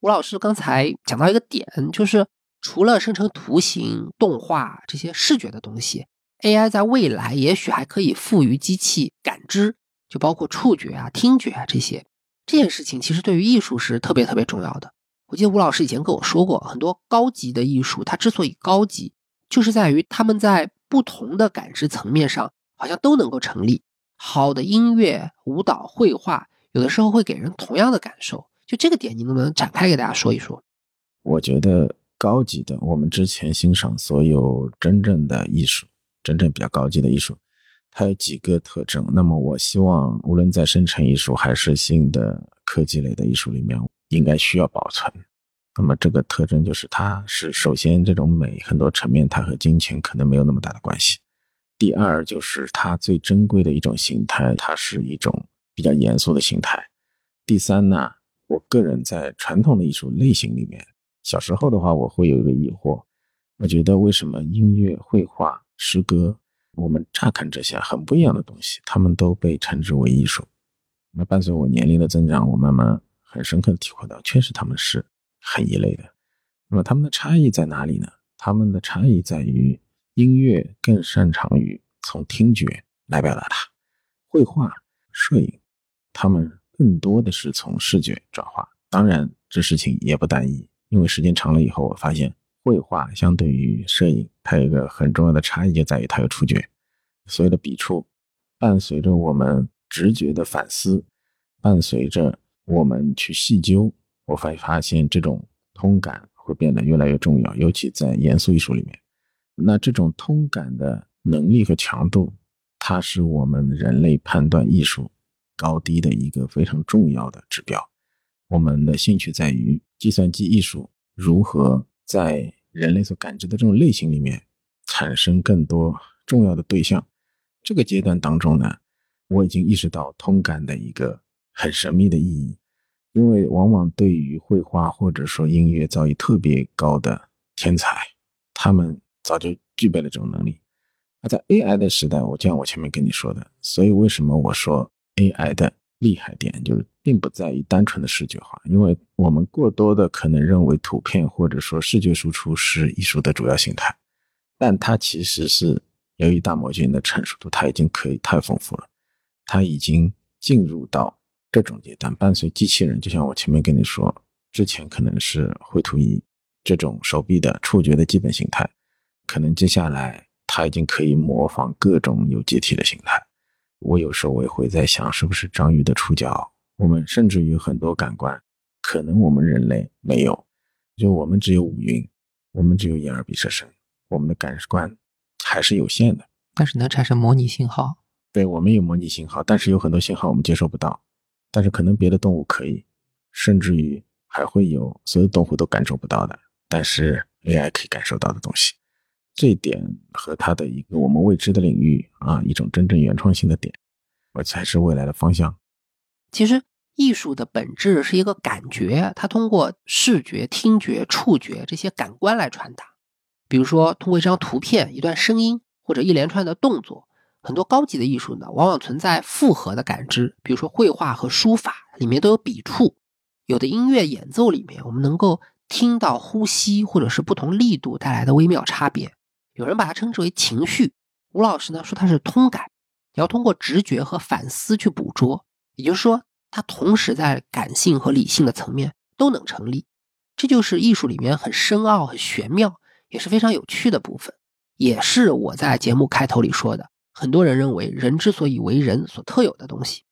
吴老师刚才讲到一个点，就是除了生成图形、动画这些视觉的东西，AI 在未来也许还可以赋予机器感知，就包括触觉啊、听觉啊这些。这件事情其实对于艺术是特别特别重要的。我记得吴老师以前跟我说过，很多高级的艺术，它之所以高级，就是在于他们在不同的感知层面上好像都能够成立。好的音乐、舞蹈、绘画，有的时候会给人同样的感受。就这个点，你能不能展开给大家说一说？我觉得高级的，我们之前欣赏所有真正的艺术，真正比较高级的艺术。它有几个特征，那么我希望无论在生成艺术还是新的科技类的艺术里面，应该需要保存。那么这个特征就是，它是首先这种美很多层面它和金钱可能没有那么大的关系。第二就是它最珍贵的一种形态，它是一种比较严肃的形态。第三呢，我个人在传统的艺术类型里面，小时候的话我会有一个疑惑，我觉得为什么音乐、绘画、诗歌。我们乍看这些很不一样的东西，他们都被称之为艺术。那伴随我年龄的增长，我慢慢很深刻的体会到，确实他们是很一类的。那么他们的差异在哪里呢？他们的差异在于，音乐更擅长于从听觉来表达它，绘画、摄影，他们更多的是从视觉转化。当然，这事情也不单一，因为时间长了以后，我发现。绘画相对于摄影，它有一个很重要的差异，就在于它有触觉。所有的笔触伴随着我们直觉的反思，伴随着我们去细究，我会发现这种通感会变得越来越重要，尤其在严肃艺术里面。那这种通感的能力和强度，它是我们人类判断艺术高低的一个非常重要的指标。我们的兴趣在于计算机艺术如何在人类所感知的这种类型里面，产生更多重要的对象。这个阶段当中呢，我已经意识到通感的一个很神秘的意义，因为往往对于绘画或者说音乐造诣特别高的天才，他们早就具备了这种能力。而在 AI 的时代，我就像我前面跟你说的，所以为什么我说 AI 的厉害点就是。并不在于单纯的视觉化，因为我们过多的可能认为图片或者说视觉输出是艺术的主要形态，但它其实是由于大模型的成熟度，它已经可以太丰富了，它已经进入到这种阶段。伴随机器人，就像我前面跟你说，之前可能是绘图仪这种手臂的触觉的基本形态，可能接下来它已经可以模仿各种有机体的形态。我有时候我也会在想，是不是章鱼的触角？我们甚至于很多感官，可能我们人类没有，就我们只有五蕴，我们只有眼耳鼻舌身，我们的感官还是有限的。但是能产生模拟信号，对我们有模拟信号，但是有很多信号我们接收不到，但是可能别的动物可以，甚至于还会有所有动物都感受不到的，但是 AI 可以感受到的东西。这一点和它的一个我们未知的领域啊，一种真正原创性的点，我才是未来的方向。其实艺术的本质是一个感觉，它通过视觉、听觉、触觉这些感官来传达。比如说，通过一张图片、一段声音或者一连串的动作，很多高级的艺术呢，往往存在复合的感知。比如说，绘画和书法里面都有笔触；有的音乐演奏里面，我们能够听到呼吸或者是不同力度带来的微妙差别。有人把它称之为情绪，吴老师呢说它是通感，你要通过直觉和反思去捕捉。也就是说，它同时在感性和理性的层面都能成立，这就是艺术里面很深奥、很玄妙，也是非常有趣的部分，也是我在节目开头里说的。很多人认为人之所以为人所特有的东西，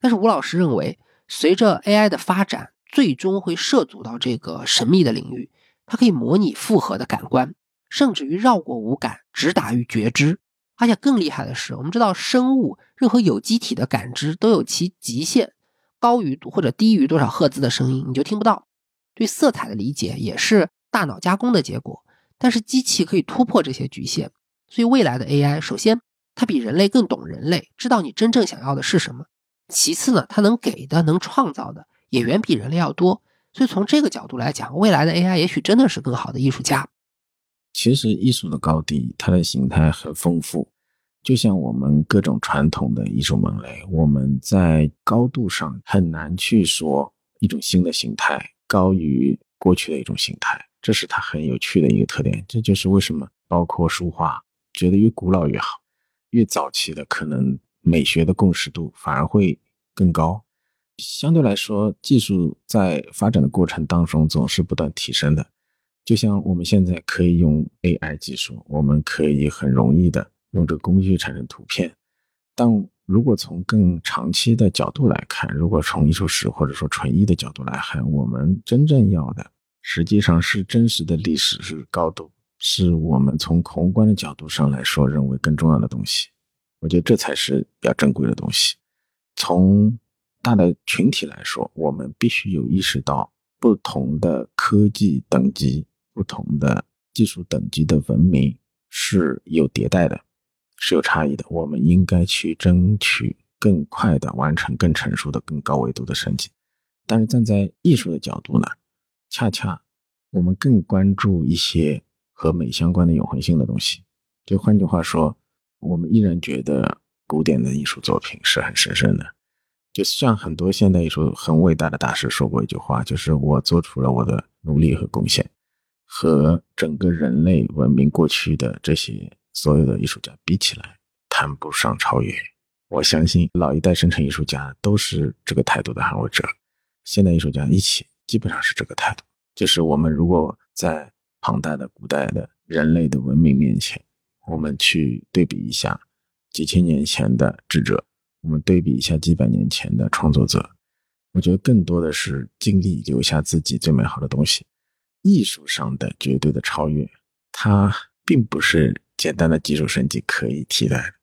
但是吴老师认为，随着 AI 的发展，最终会涉足到这个神秘的领域，它可以模拟复合的感官，甚至于绕过五感，直达于觉知。而且更厉害的是，我们知道生物任何有机体的感知都有其极限，高于或者低于多少赫兹的声音你就听不到。对色彩的理解也是大脑加工的结果，但是机器可以突破这些局限。所以未来的 AI，首先它比人类更懂人类，知道你真正想要的是什么。其次呢，它能给的、能创造的也远比人类要多。所以从这个角度来讲，未来的 AI 也许真的是更好的艺术家。其实艺术的高低，它的形态很丰富，就像我们各种传统的艺术门类，我们在高度上很难去说一种新的形态高于过去的一种形态，这是它很有趣的一个特点。这就是为什么包括书画，觉得越古老越好，越早期的可能美学的共识度反而会更高。相对来说，技术在发展的过程当中总是不断提升的。就像我们现在可以用 AI 技术，我们可以很容易的用这个工具产生图片。但如果从更长期的角度来看，如果从艺术史或者说纯艺的角度来看，我们真正要的实际上是真实的历史，是高度，是我们从宏观的角度上来说认为更重要的东西。我觉得这才是比较珍贵的东西。从大的群体来说，我们必须有意识到不同的科技等级。不同的技术等级的文明是有迭代的，是有差异的。我们应该去争取更快的完成更成熟的、更高维度的升级。但是站在艺术的角度呢，恰恰我们更关注一些和美相关的永恒性的东西。就换句话说，我们依然觉得古典的艺术作品是很神圣的。就像很多现代艺术很伟大的大师说过一句话，就是我做出了我的努力和贡献。和整个人类文明过去的这些所有的艺术家比起来，谈不上超越。我相信老一代生成艺术家都是这个态度的捍卫者，现代艺术家一起基本上是这个态度。就是我们如果在庞大的古代的人类的文明面前，我们去对比一下几千年前的智者，我们对比一下几百年前的创作者，我觉得更多的是尽力留下自己最美好的东西。艺术上的绝对的超越，它并不是简单的技术升级可以替代的。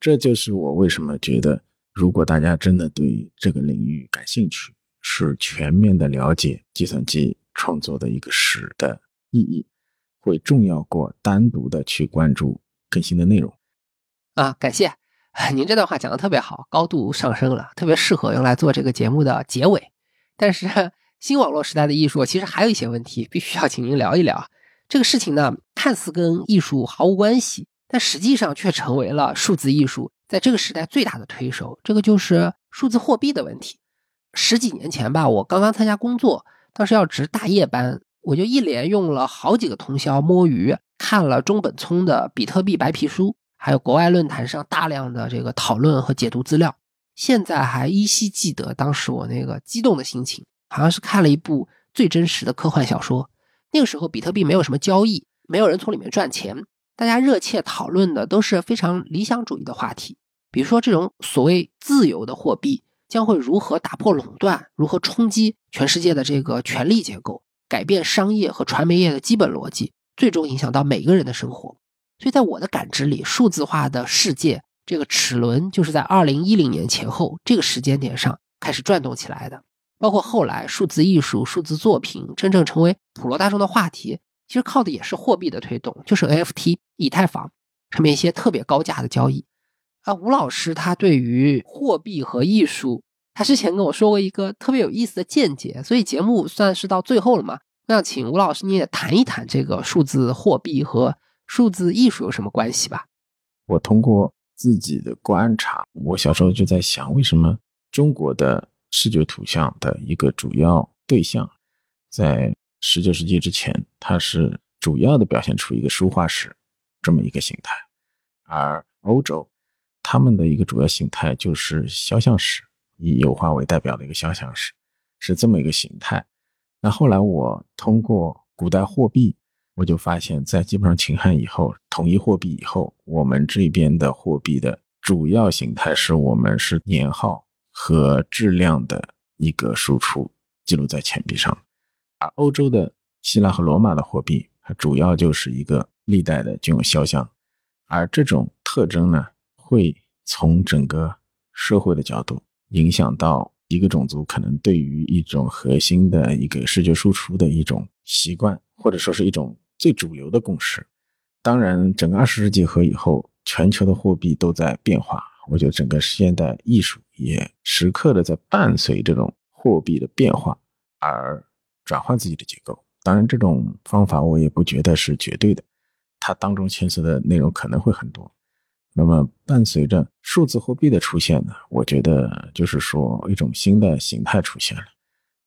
这就是我为什么觉得，如果大家真的对这个领域感兴趣，是全面的了解计算机创作的一个史的意义，会重要过单独的去关注更新的内容。啊，感谢 您这段话讲的特别好，高度上升了，特别适合用来做这个节目的结尾。但是。新网络时代的艺术其实还有一些问题，必须要请您聊一聊。这个事情呢，看似跟艺术毫无关系，但实际上却成为了数字艺术在这个时代最大的推手。这个就是数字货币的问题。十几年前吧，我刚刚参加工作，当时要值大夜班，我就一连用了好几个通宵摸鱼，看了中本聪的比特币白皮书，还有国外论坛上大量的这个讨论和解读资料。现在还依稀记得当时我那个激动的心情。好像是看了一部最真实的科幻小说。那个时候，比特币没有什么交易，没有人从里面赚钱，大家热切讨论的都是非常理想主义的话题，比如说这种所谓自由的货币将会如何打破垄断，如何冲击全世界的这个权力结构，改变商业和传媒业的基本逻辑，最终影响到每个人的生活。所以在我的感知里，数字化的世界这个齿轮就是在二零一零年前后这个时间点上开始转动起来的。包括后来数字艺术、数字作品真正成为普罗大众的话题，其实靠的也是货币的推动，就是 NFT、以太坊上面一些特别高价的交易。啊，吴老师他对于货币和艺术，他之前跟我说过一个特别有意思的见解，所以节目算是到最后了嘛，我想请吴老师你也谈一谈这个数字货币和数字艺术有什么关系吧？我通过自己的观察，我小时候就在想，为什么中国的视觉图像的一个主要对象，在十九世纪之前，它是主要的表现出一个书画史这么一个形态，而欧洲他们的一个主要形态就是肖像史，以油画为代表的一个肖像史，是这么一个形态。那后来我通过古代货币，我就发现，在基本上秦汉以后，统一货币以后，我们这边的货币的主要形态是我们是年号。和质量的一个输出记录在钱币上，而欧洲的希腊和罗马的货币，它主要就是一个历代的具有肖像，而这种特征呢，会从整个社会的角度影响到一个种族可能对于一种核心的一个视觉输出的一种习惯，或者说是一种最主流的共识。当然，整个二十世纪和以后，全球的货币都在变化，我觉得整个现代艺术也时刻的在伴随这种货币的变化而转换自己的结构。当然，这种方法我也不觉得是绝对的，它当中牵涉的内容可能会很多。那么，伴随着数字货币的出现呢，我觉得就是说一种新的形态出现了，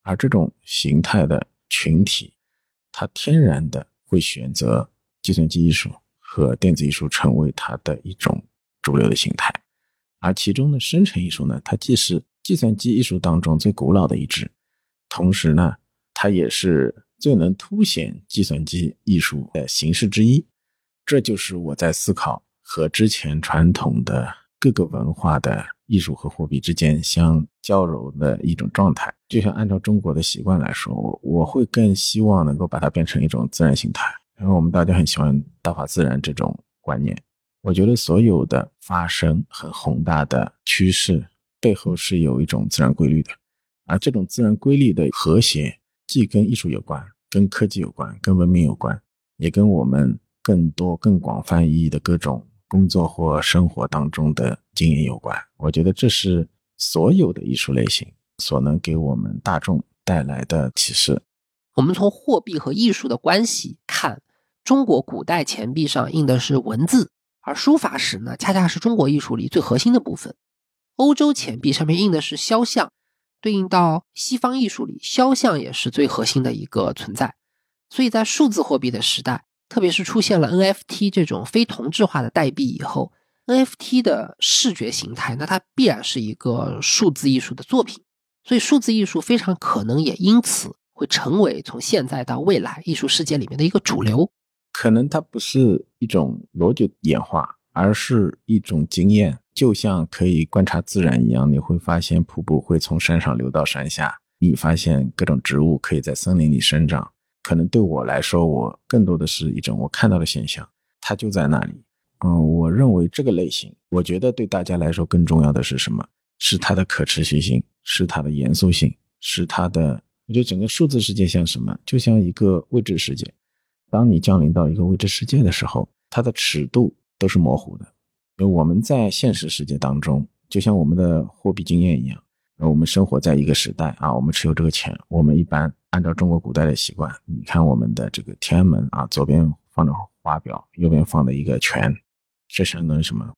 而这种形态的群体，它天然的会选择计算机艺术和电子艺术成为它的一种主流的形态。而其中的生成艺术呢，它既是计算机艺术当中最古老的一支，同时呢，它也是。最能凸显计算机艺术的形式之一，这就是我在思考和之前传统的各个文化的艺术和货币之间相交融的一种状态。就像按照中国的习惯来说，我我会更希望能够把它变成一种自然形态，因为我们大家很喜欢大法自然这种观念。我觉得所有的发生很宏大的趋势背后是有一种自然规律的，而这种自然规律的和谐。既跟艺术有关，跟科技有关，跟文明有关，也跟我们更多、更广泛意义的各种工作或生活当中的经验有关。我觉得这是所有的艺术类型所能给我们大众带来的启示。我们从货币和艺术的关系看，中国古代钱币上印的是文字，而书法史呢，恰恰是中国艺术里最核心的部分。欧洲钱币上面印的是肖像。对应到西方艺术里，肖像也是最核心的一个存在。所以在数字货币的时代，特别是出现了 NFT 这种非同质化的代币以后，NFT 的视觉形态，那它必然是一个数字艺术的作品。所以数字艺术非常可能也因此会成为从现在到未来艺术世界里面的一个主流。可能它不是一种逻辑演化，而是一种经验。就像可以观察自然一样，你会发现瀑布会从山上流到山下，你发现各种植物可以在森林里生长。可能对我来说，我更多的是一种我看到的现象，它就在那里。嗯，我认为这个类型，我觉得对大家来说更重要的是什么？是它的可持续性，是它的严肃性，是它的。我觉得整个数字世界像什么？就像一个未知世界。当你降临到一个未知世界的时候，它的尺度都是模糊的。因为我们在现实世界当中，就像我们的货币经验一样，呃，我们生活在一个时代啊，我们持有这个钱，我们一般按照中国古代的习惯，你看我们的这个天安门啊，左边放着华表，右边放的一个权，这相当于什么？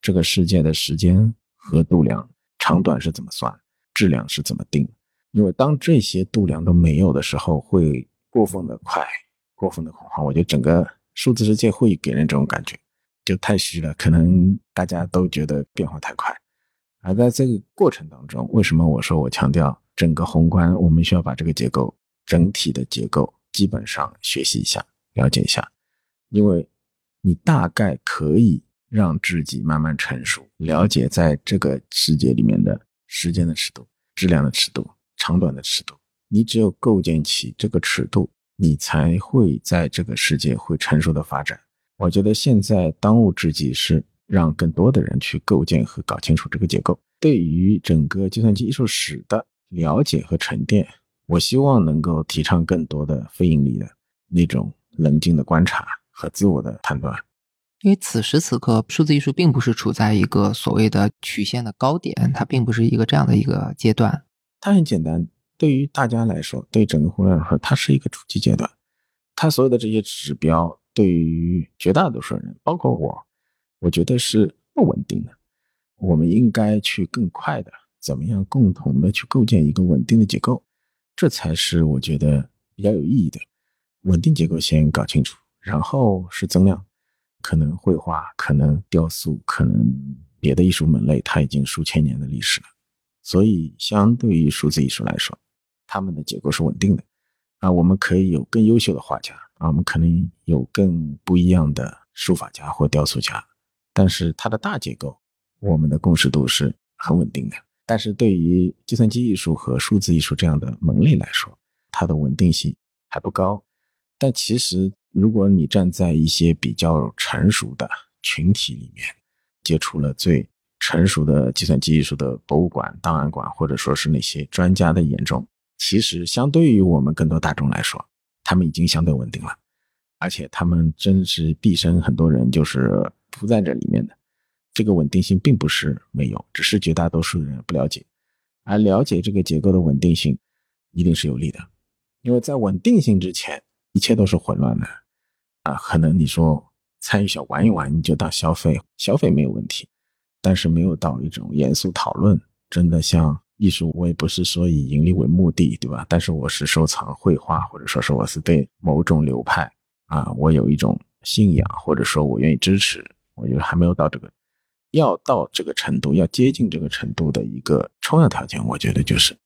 这个世界的时间和度量长短是怎么算？质量是怎么定？因为当这些度量都没有的时候，会过分的快，过分的恐慌。我觉得整个数字世界会给人这种感觉。就太虚了，可能大家都觉得变化太快。而在这个过程当中，为什么我说我强调整个宏观，我们需要把这个结构整体的结构基本上学习一下、了解一下，因为你大概可以让自己慢慢成熟，了解在这个世界里面的时间的尺度、质量的尺度、长短的尺度。你只有构建起这个尺度，你才会在这个世界会成熟的发展。我觉得现在当务之急是让更多的人去构建和搞清楚这个结构。对于整个计算机艺术史的了解和沉淀，我希望能够提倡更多的非盈利的那种冷静的观察和自我的判断。因为此时此刻，数字艺术并不是处在一个所谓的曲线的高点，它并不是一个这样的一个阶段。它很简单，对于大家来说，对整个互联网来说，它是一个初级阶段。它所有的这些指标。对于绝大多数人，包括我，我觉得是不稳定的。我们应该去更快的，怎么样共同的去构建一个稳定的结构，这才是我觉得比较有意义的。稳定结构先搞清楚，然后是增量。可能绘画，可能雕塑，可能别的艺术门类，它已经数千年的历史了。所以，相对于数字艺术来说，他们的结构是稳定的。啊，我们可以有更优秀的画家。啊，我们可能有更不一样的书法家或雕塑家，但是它的大结构，我们的共识度是很稳定的。但是对于计算机艺术和数字艺术这样的门类来说，它的稳定性还不高。但其实，如果你站在一些比较成熟的群体里面，接触了最成熟的计算机艺术的博物馆、档案馆，或者说是那些专家的眼中，其实相对于我们更多大众来说，他们已经相对稳定了，而且他们真是毕生很多人就是扑在这里面的。这个稳定性并不是没有，只是绝大多数人不了解，而了解这个结构的稳定性，一定是有利的，因为在稳定性之前，一切都是混乱的，啊，可能你说参与小玩一玩，你就当消费，消费没有问题，但是没有到一种严肃讨论，真的像艺术，我也不是说以盈利为目的，对吧？但是我是收藏绘画，或者说是我是对某种流派啊，我有一种信仰，或者说我愿意支持，我觉得还没有到这个。要到这个程度，要接近这个程度的一个重要条件，我觉得就是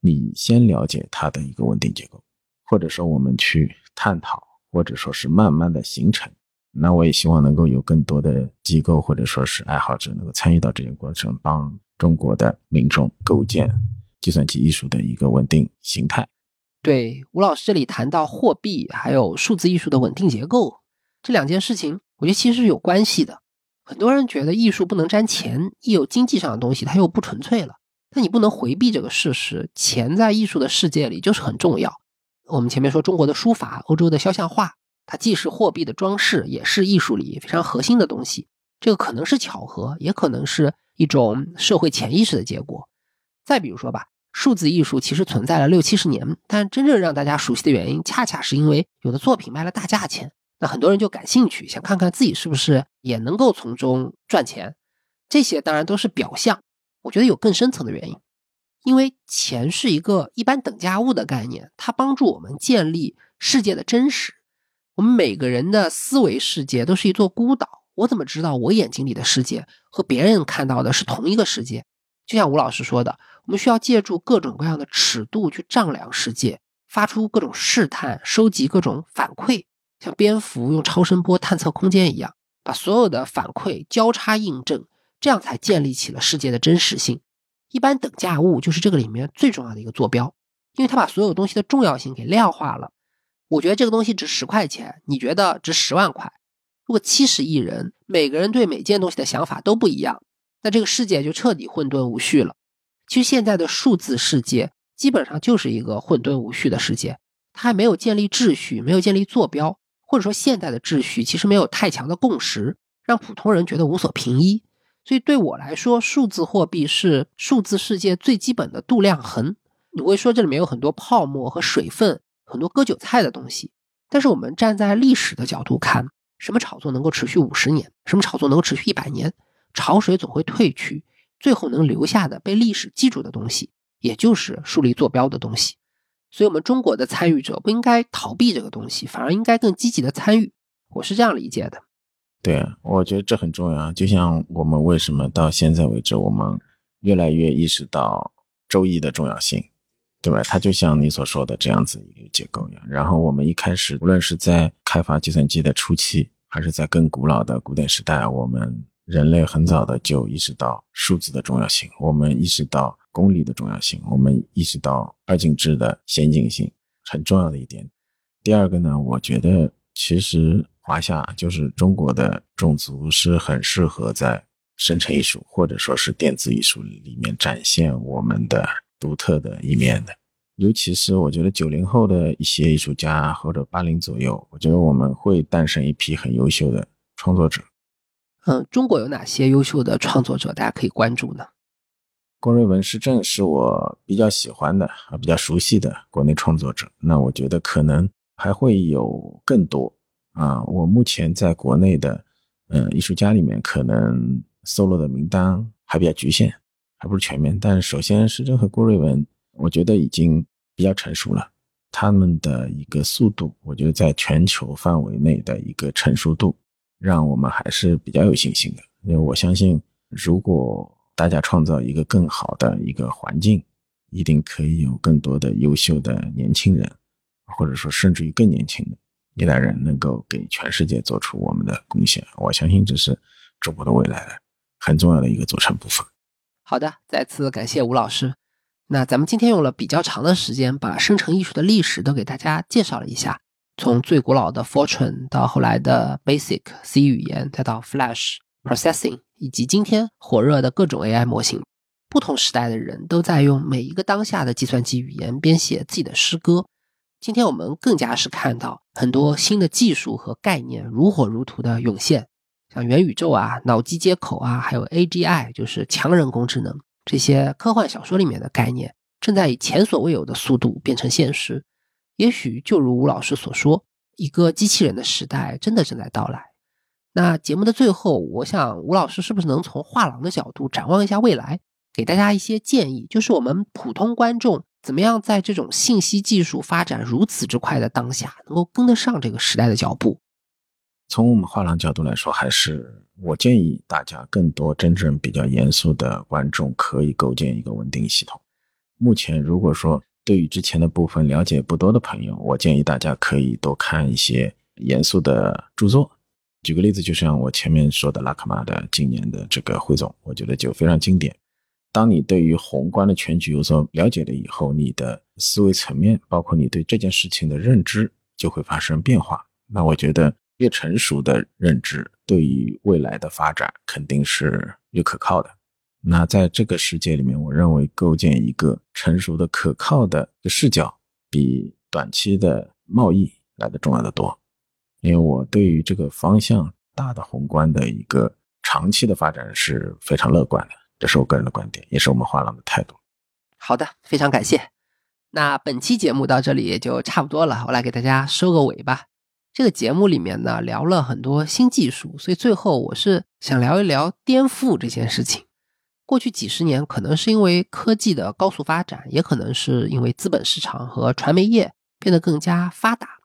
你先了解它的一个稳定结构，或者说我们去探讨，或者说是慢慢的形成。那我也希望能够有更多的机构或者说是爱好者能够参与到这个过程，帮中国的民众构建计算机艺术的一个稳定形态。对，吴老师这里谈到货币还有数字艺术的稳定结构这两件事情，我觉得其实是有关系的。很多人觉得艺术不能沾钱，一有经济上的东西，它又不纯粹了。但你不能回避这个事实，钱在艺术的世界里就是很重要。我们前面说中国的书法、欧洲的肖像画，它既是货币的装饰，也是艺术里非常核心的东西。这个可能是巧合，也可能是一种社会潜意识的结果。再比如说吧，数字艺术其实存在了六七十年，但真正让大家熟悉的原因，恰恰是因为有的作品卖了大价钱。那很多人就感兴趣，想看看自己是不是也能够从中赚钱。这些当然都是表象，我觉得有更深层的原因。因为钱是一个一般等价物的概念，它帮助我们建立世界的真实。我们每个人的思维世界都是一座孤岛。我怎么知道我眼睛里的世界和别人看到的是同一个世界？就像吴老师说的，我们需要借助各种各样的尺度去丈量世界，发出各种试探，收集各种反馈。像蝙蝠用超声波探测空间一样，把所有的反馈交叉印证，这样才建立起了世界的真实性。一般等价物就是这个里面最重要的一个坐标，因为它把所有东西的重要性给量化了。我觉得这个东西值十块钱，你觉得值十万块。如果七十亿人每个人对每件东西的想法都不一样，那这个世界就彻底混沌无序了。其实现在的数字世界基本上就是一个混沌无序的世界，它还没有建立秩序，没有建立坐标。或者说，现代的秩序其实没有太强的共识，让普通人觉得无所凭依。所以对我来说，数字货币是数字世界最基本的度量衡。你会说这里面有很多泡沫和水分，很多割韭菜的东西。但是我们站在历史的角度看，什么炒作能够持续五十年？什么炒作能够持续一百年？潮水总会退去，最后能留下的被历史记住的东西，也就是树立坐标的东西。所以，我们中国的参与者不应该逃避这个东西，反而应该更积极的参与。我是这样理解的。对，我觉得这很重要。就像我们为什么到现在为止，我们越来越意识到周易的重要性，对吧？它就像你所说的这样子一个结构一样。然后，我们一开始，无论是在开发计算机的初期，还是在更古老的古典时代，我们人类很早的就意识到数字的重要性。我们意识到。功利的重要性，我们意识到二进制的先进性很重要的一点。第二个呢，我觉得其实华夏就是中国的种族是很适合在生成艺术或者说是电子艺术里面展现我们的独特的一面的。尤其是我觉得九零后的一些艺术家或者八零左右，我觉得我们会诞生一批很优秀的创作者。嗯，中国有哪些优秀的创作者大家可以关注呢？郭瑞文是正是我比较喜欢的啊，比较熟悉的国内创作者。那我觉得可能还会有更多啊。我目前在国内的嗯艺术家里面，可能搜罗的名单还比较局限，还不是全面。但首先，施正和郭瑞文，我觉得已经比较成熟了。他们的一个速度，我觉得在全球范围内的一个成熟度，让我们还是比较有信心的。因为我相信，如果大家创造一个更好的一个环境，一定可以有更多的优秀的年轻人，或者说甚至于更年轻的一代人，能够给全世界做出我们的贡献。我相信这是中国的未来很重要的一个组成部分。好的，再次感谢吴老师。那咱们今天用了比较长的时间，把生成艺术的历史都给大家介绍了一下。从最古老的 Fortran 到后来的 Basic C 语言，再到 Flash Processing，以及今天火热的各种 AI 模型，不同时代的人都在用每一个当下的计算机语言编写自己的诗歌。今天我们更加是看到很多新的技术和概念如火如荼的涌现，像元宇宙啊、脑机接口啊，还有 AGI，就是强人工智能这些科幻小说里面的概念，正在以前所未有的速度变成现实。也许就如吴老师所说，一个机器人的时代真的正在到来。那节目的最后，我想吴老师是不是能从画廊的角度展望一下未来，给大家一些建议，就是我们普通观众怎么样在这种信息技术发展如此之快的当下，能够跟得上这个时代的脚步？从我们画廊角度来说，还是我建议大家更多真正比较严肃的观众可以构建一个稳定系统。目前如果说对于之前的部分了解不多的朋友，我建议大家可以多看一些严肃的著作。举个例子，就像我前面说的拉克玛的今年的这个汇总，我觉得就非常经典。当你对于宏观的全局有所了解了以后，你的思维层面，包括你对这件事情的认知，就会发生变化。那我觉得越成熟的认知，对于未来的发展肯定是越可靠的。那在这个世界里面，我认为构建一个成熟的、可靠的视角，比短期的贸易来的重要的多。因为我对于这个方向大的宏观的一个长期的发展是非常乐观的，这是我个人的观点，也是我们画廊的态度。好的，非常感谢。那本期节目到这里也就差不多了，我来给大家收个尾吧。这个节目里面呢聊了很多新技术，所以最后我是想聊一聊颠覆这件事情。过去几十年，可能是因为科技的高速发展，也可能是因为资本市场和传媒业变得更加发达，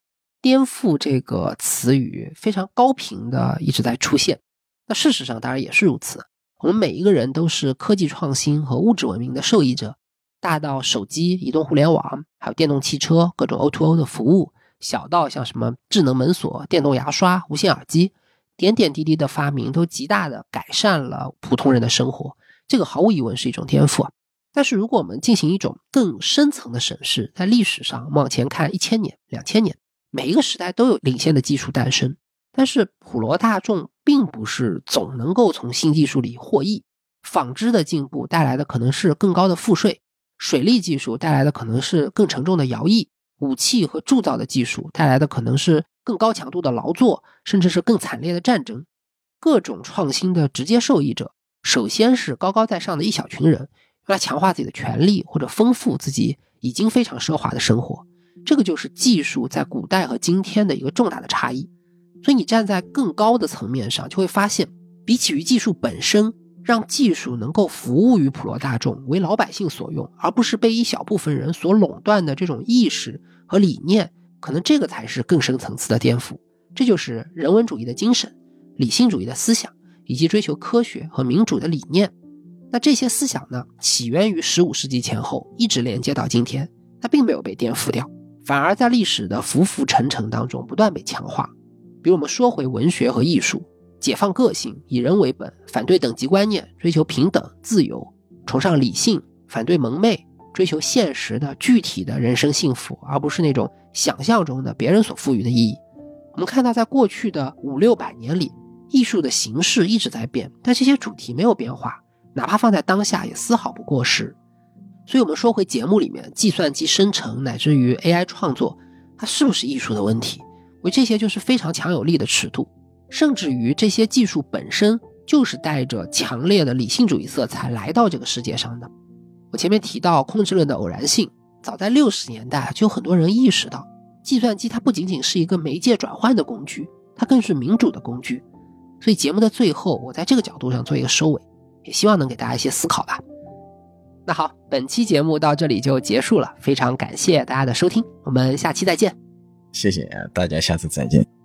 颠覆这个词语非常高频的一直在出现。那事实上当然也是如此。我们每一个人都是科技创新和物质文明的受益者，大到手机、移动互联网，还有电动汽车、各种 O2O 的服务，小到像什么智能门锁、电动牙刷、无线耳机，点点滴滴的发明都极大的改善了普通人的生活。这个毫无疑问是一种颠覆，但是如果我们进行一种更深层的审视，在历史上往前看一千年、两千年，每一个时代都有领先的技术诞生，但是普罗大众并不是总能够从新技术里获益。纺织的进步带来的可能是更高的赋税，水利技术带来的可能是更沉重的徭役，武器和铸造的技术带来的可能是更高强度的劳作，甚至是更惨烈的战争。各种创新的直接受益者。首先是高高在上的一小群人，用来强化自己的权利或者丰富自己已经非常奢华的生活。这个就是技术在古代和今天的一个重大的差异。所以你站在更高的层面上，就会发现，比起于技术本身，让技术能够服务于普罗大众，为老百姓所用，而不是被一小部分人所垄断的这种意识和理念，可能这个才是更深层次的颠覆。这就是人文主义的精神，理性主义的思想。以及追求科学和民主的理念，那这些思想呢，起源于十五世纪前后，一直连接到今天，它并没有被颠覆掉，反而在历史的浮浮沉沉当中不断被强化。比如我们说回文学和艺术，解放个性，以人为本，反对等级观念，追求平等自由，崇尚理性，反对蒙昧，追求现实的具体的人生幸福，而不是那种想象中的别人所赋予的意义。我们看到，在过去的五六百年里。艺术的形式一直在变，但这些主题没有变化，哪怕放在当下也丝毫不过时。所以，我们说回节目里面，计算机生成乃至于 AI 创作，它是不是艺术的问题？为这些就是非常强有力的尺度，甚至于这些技术本身就是带着强烈的理性主义色彩来到这个世界上的。我前面提到控制论的偶然性，早在六十年代就有很多人意识到，计算机它不仅仅是一个媒介转换的工具，它更是民主的工具。所以节目的最后，我在这个角度上做一个收尾，也希望能给大家一些思考吧。那好，本期节目到这里就结束了，非常感谢大家的收听，我们下期再见。谢谢大家，下次再见。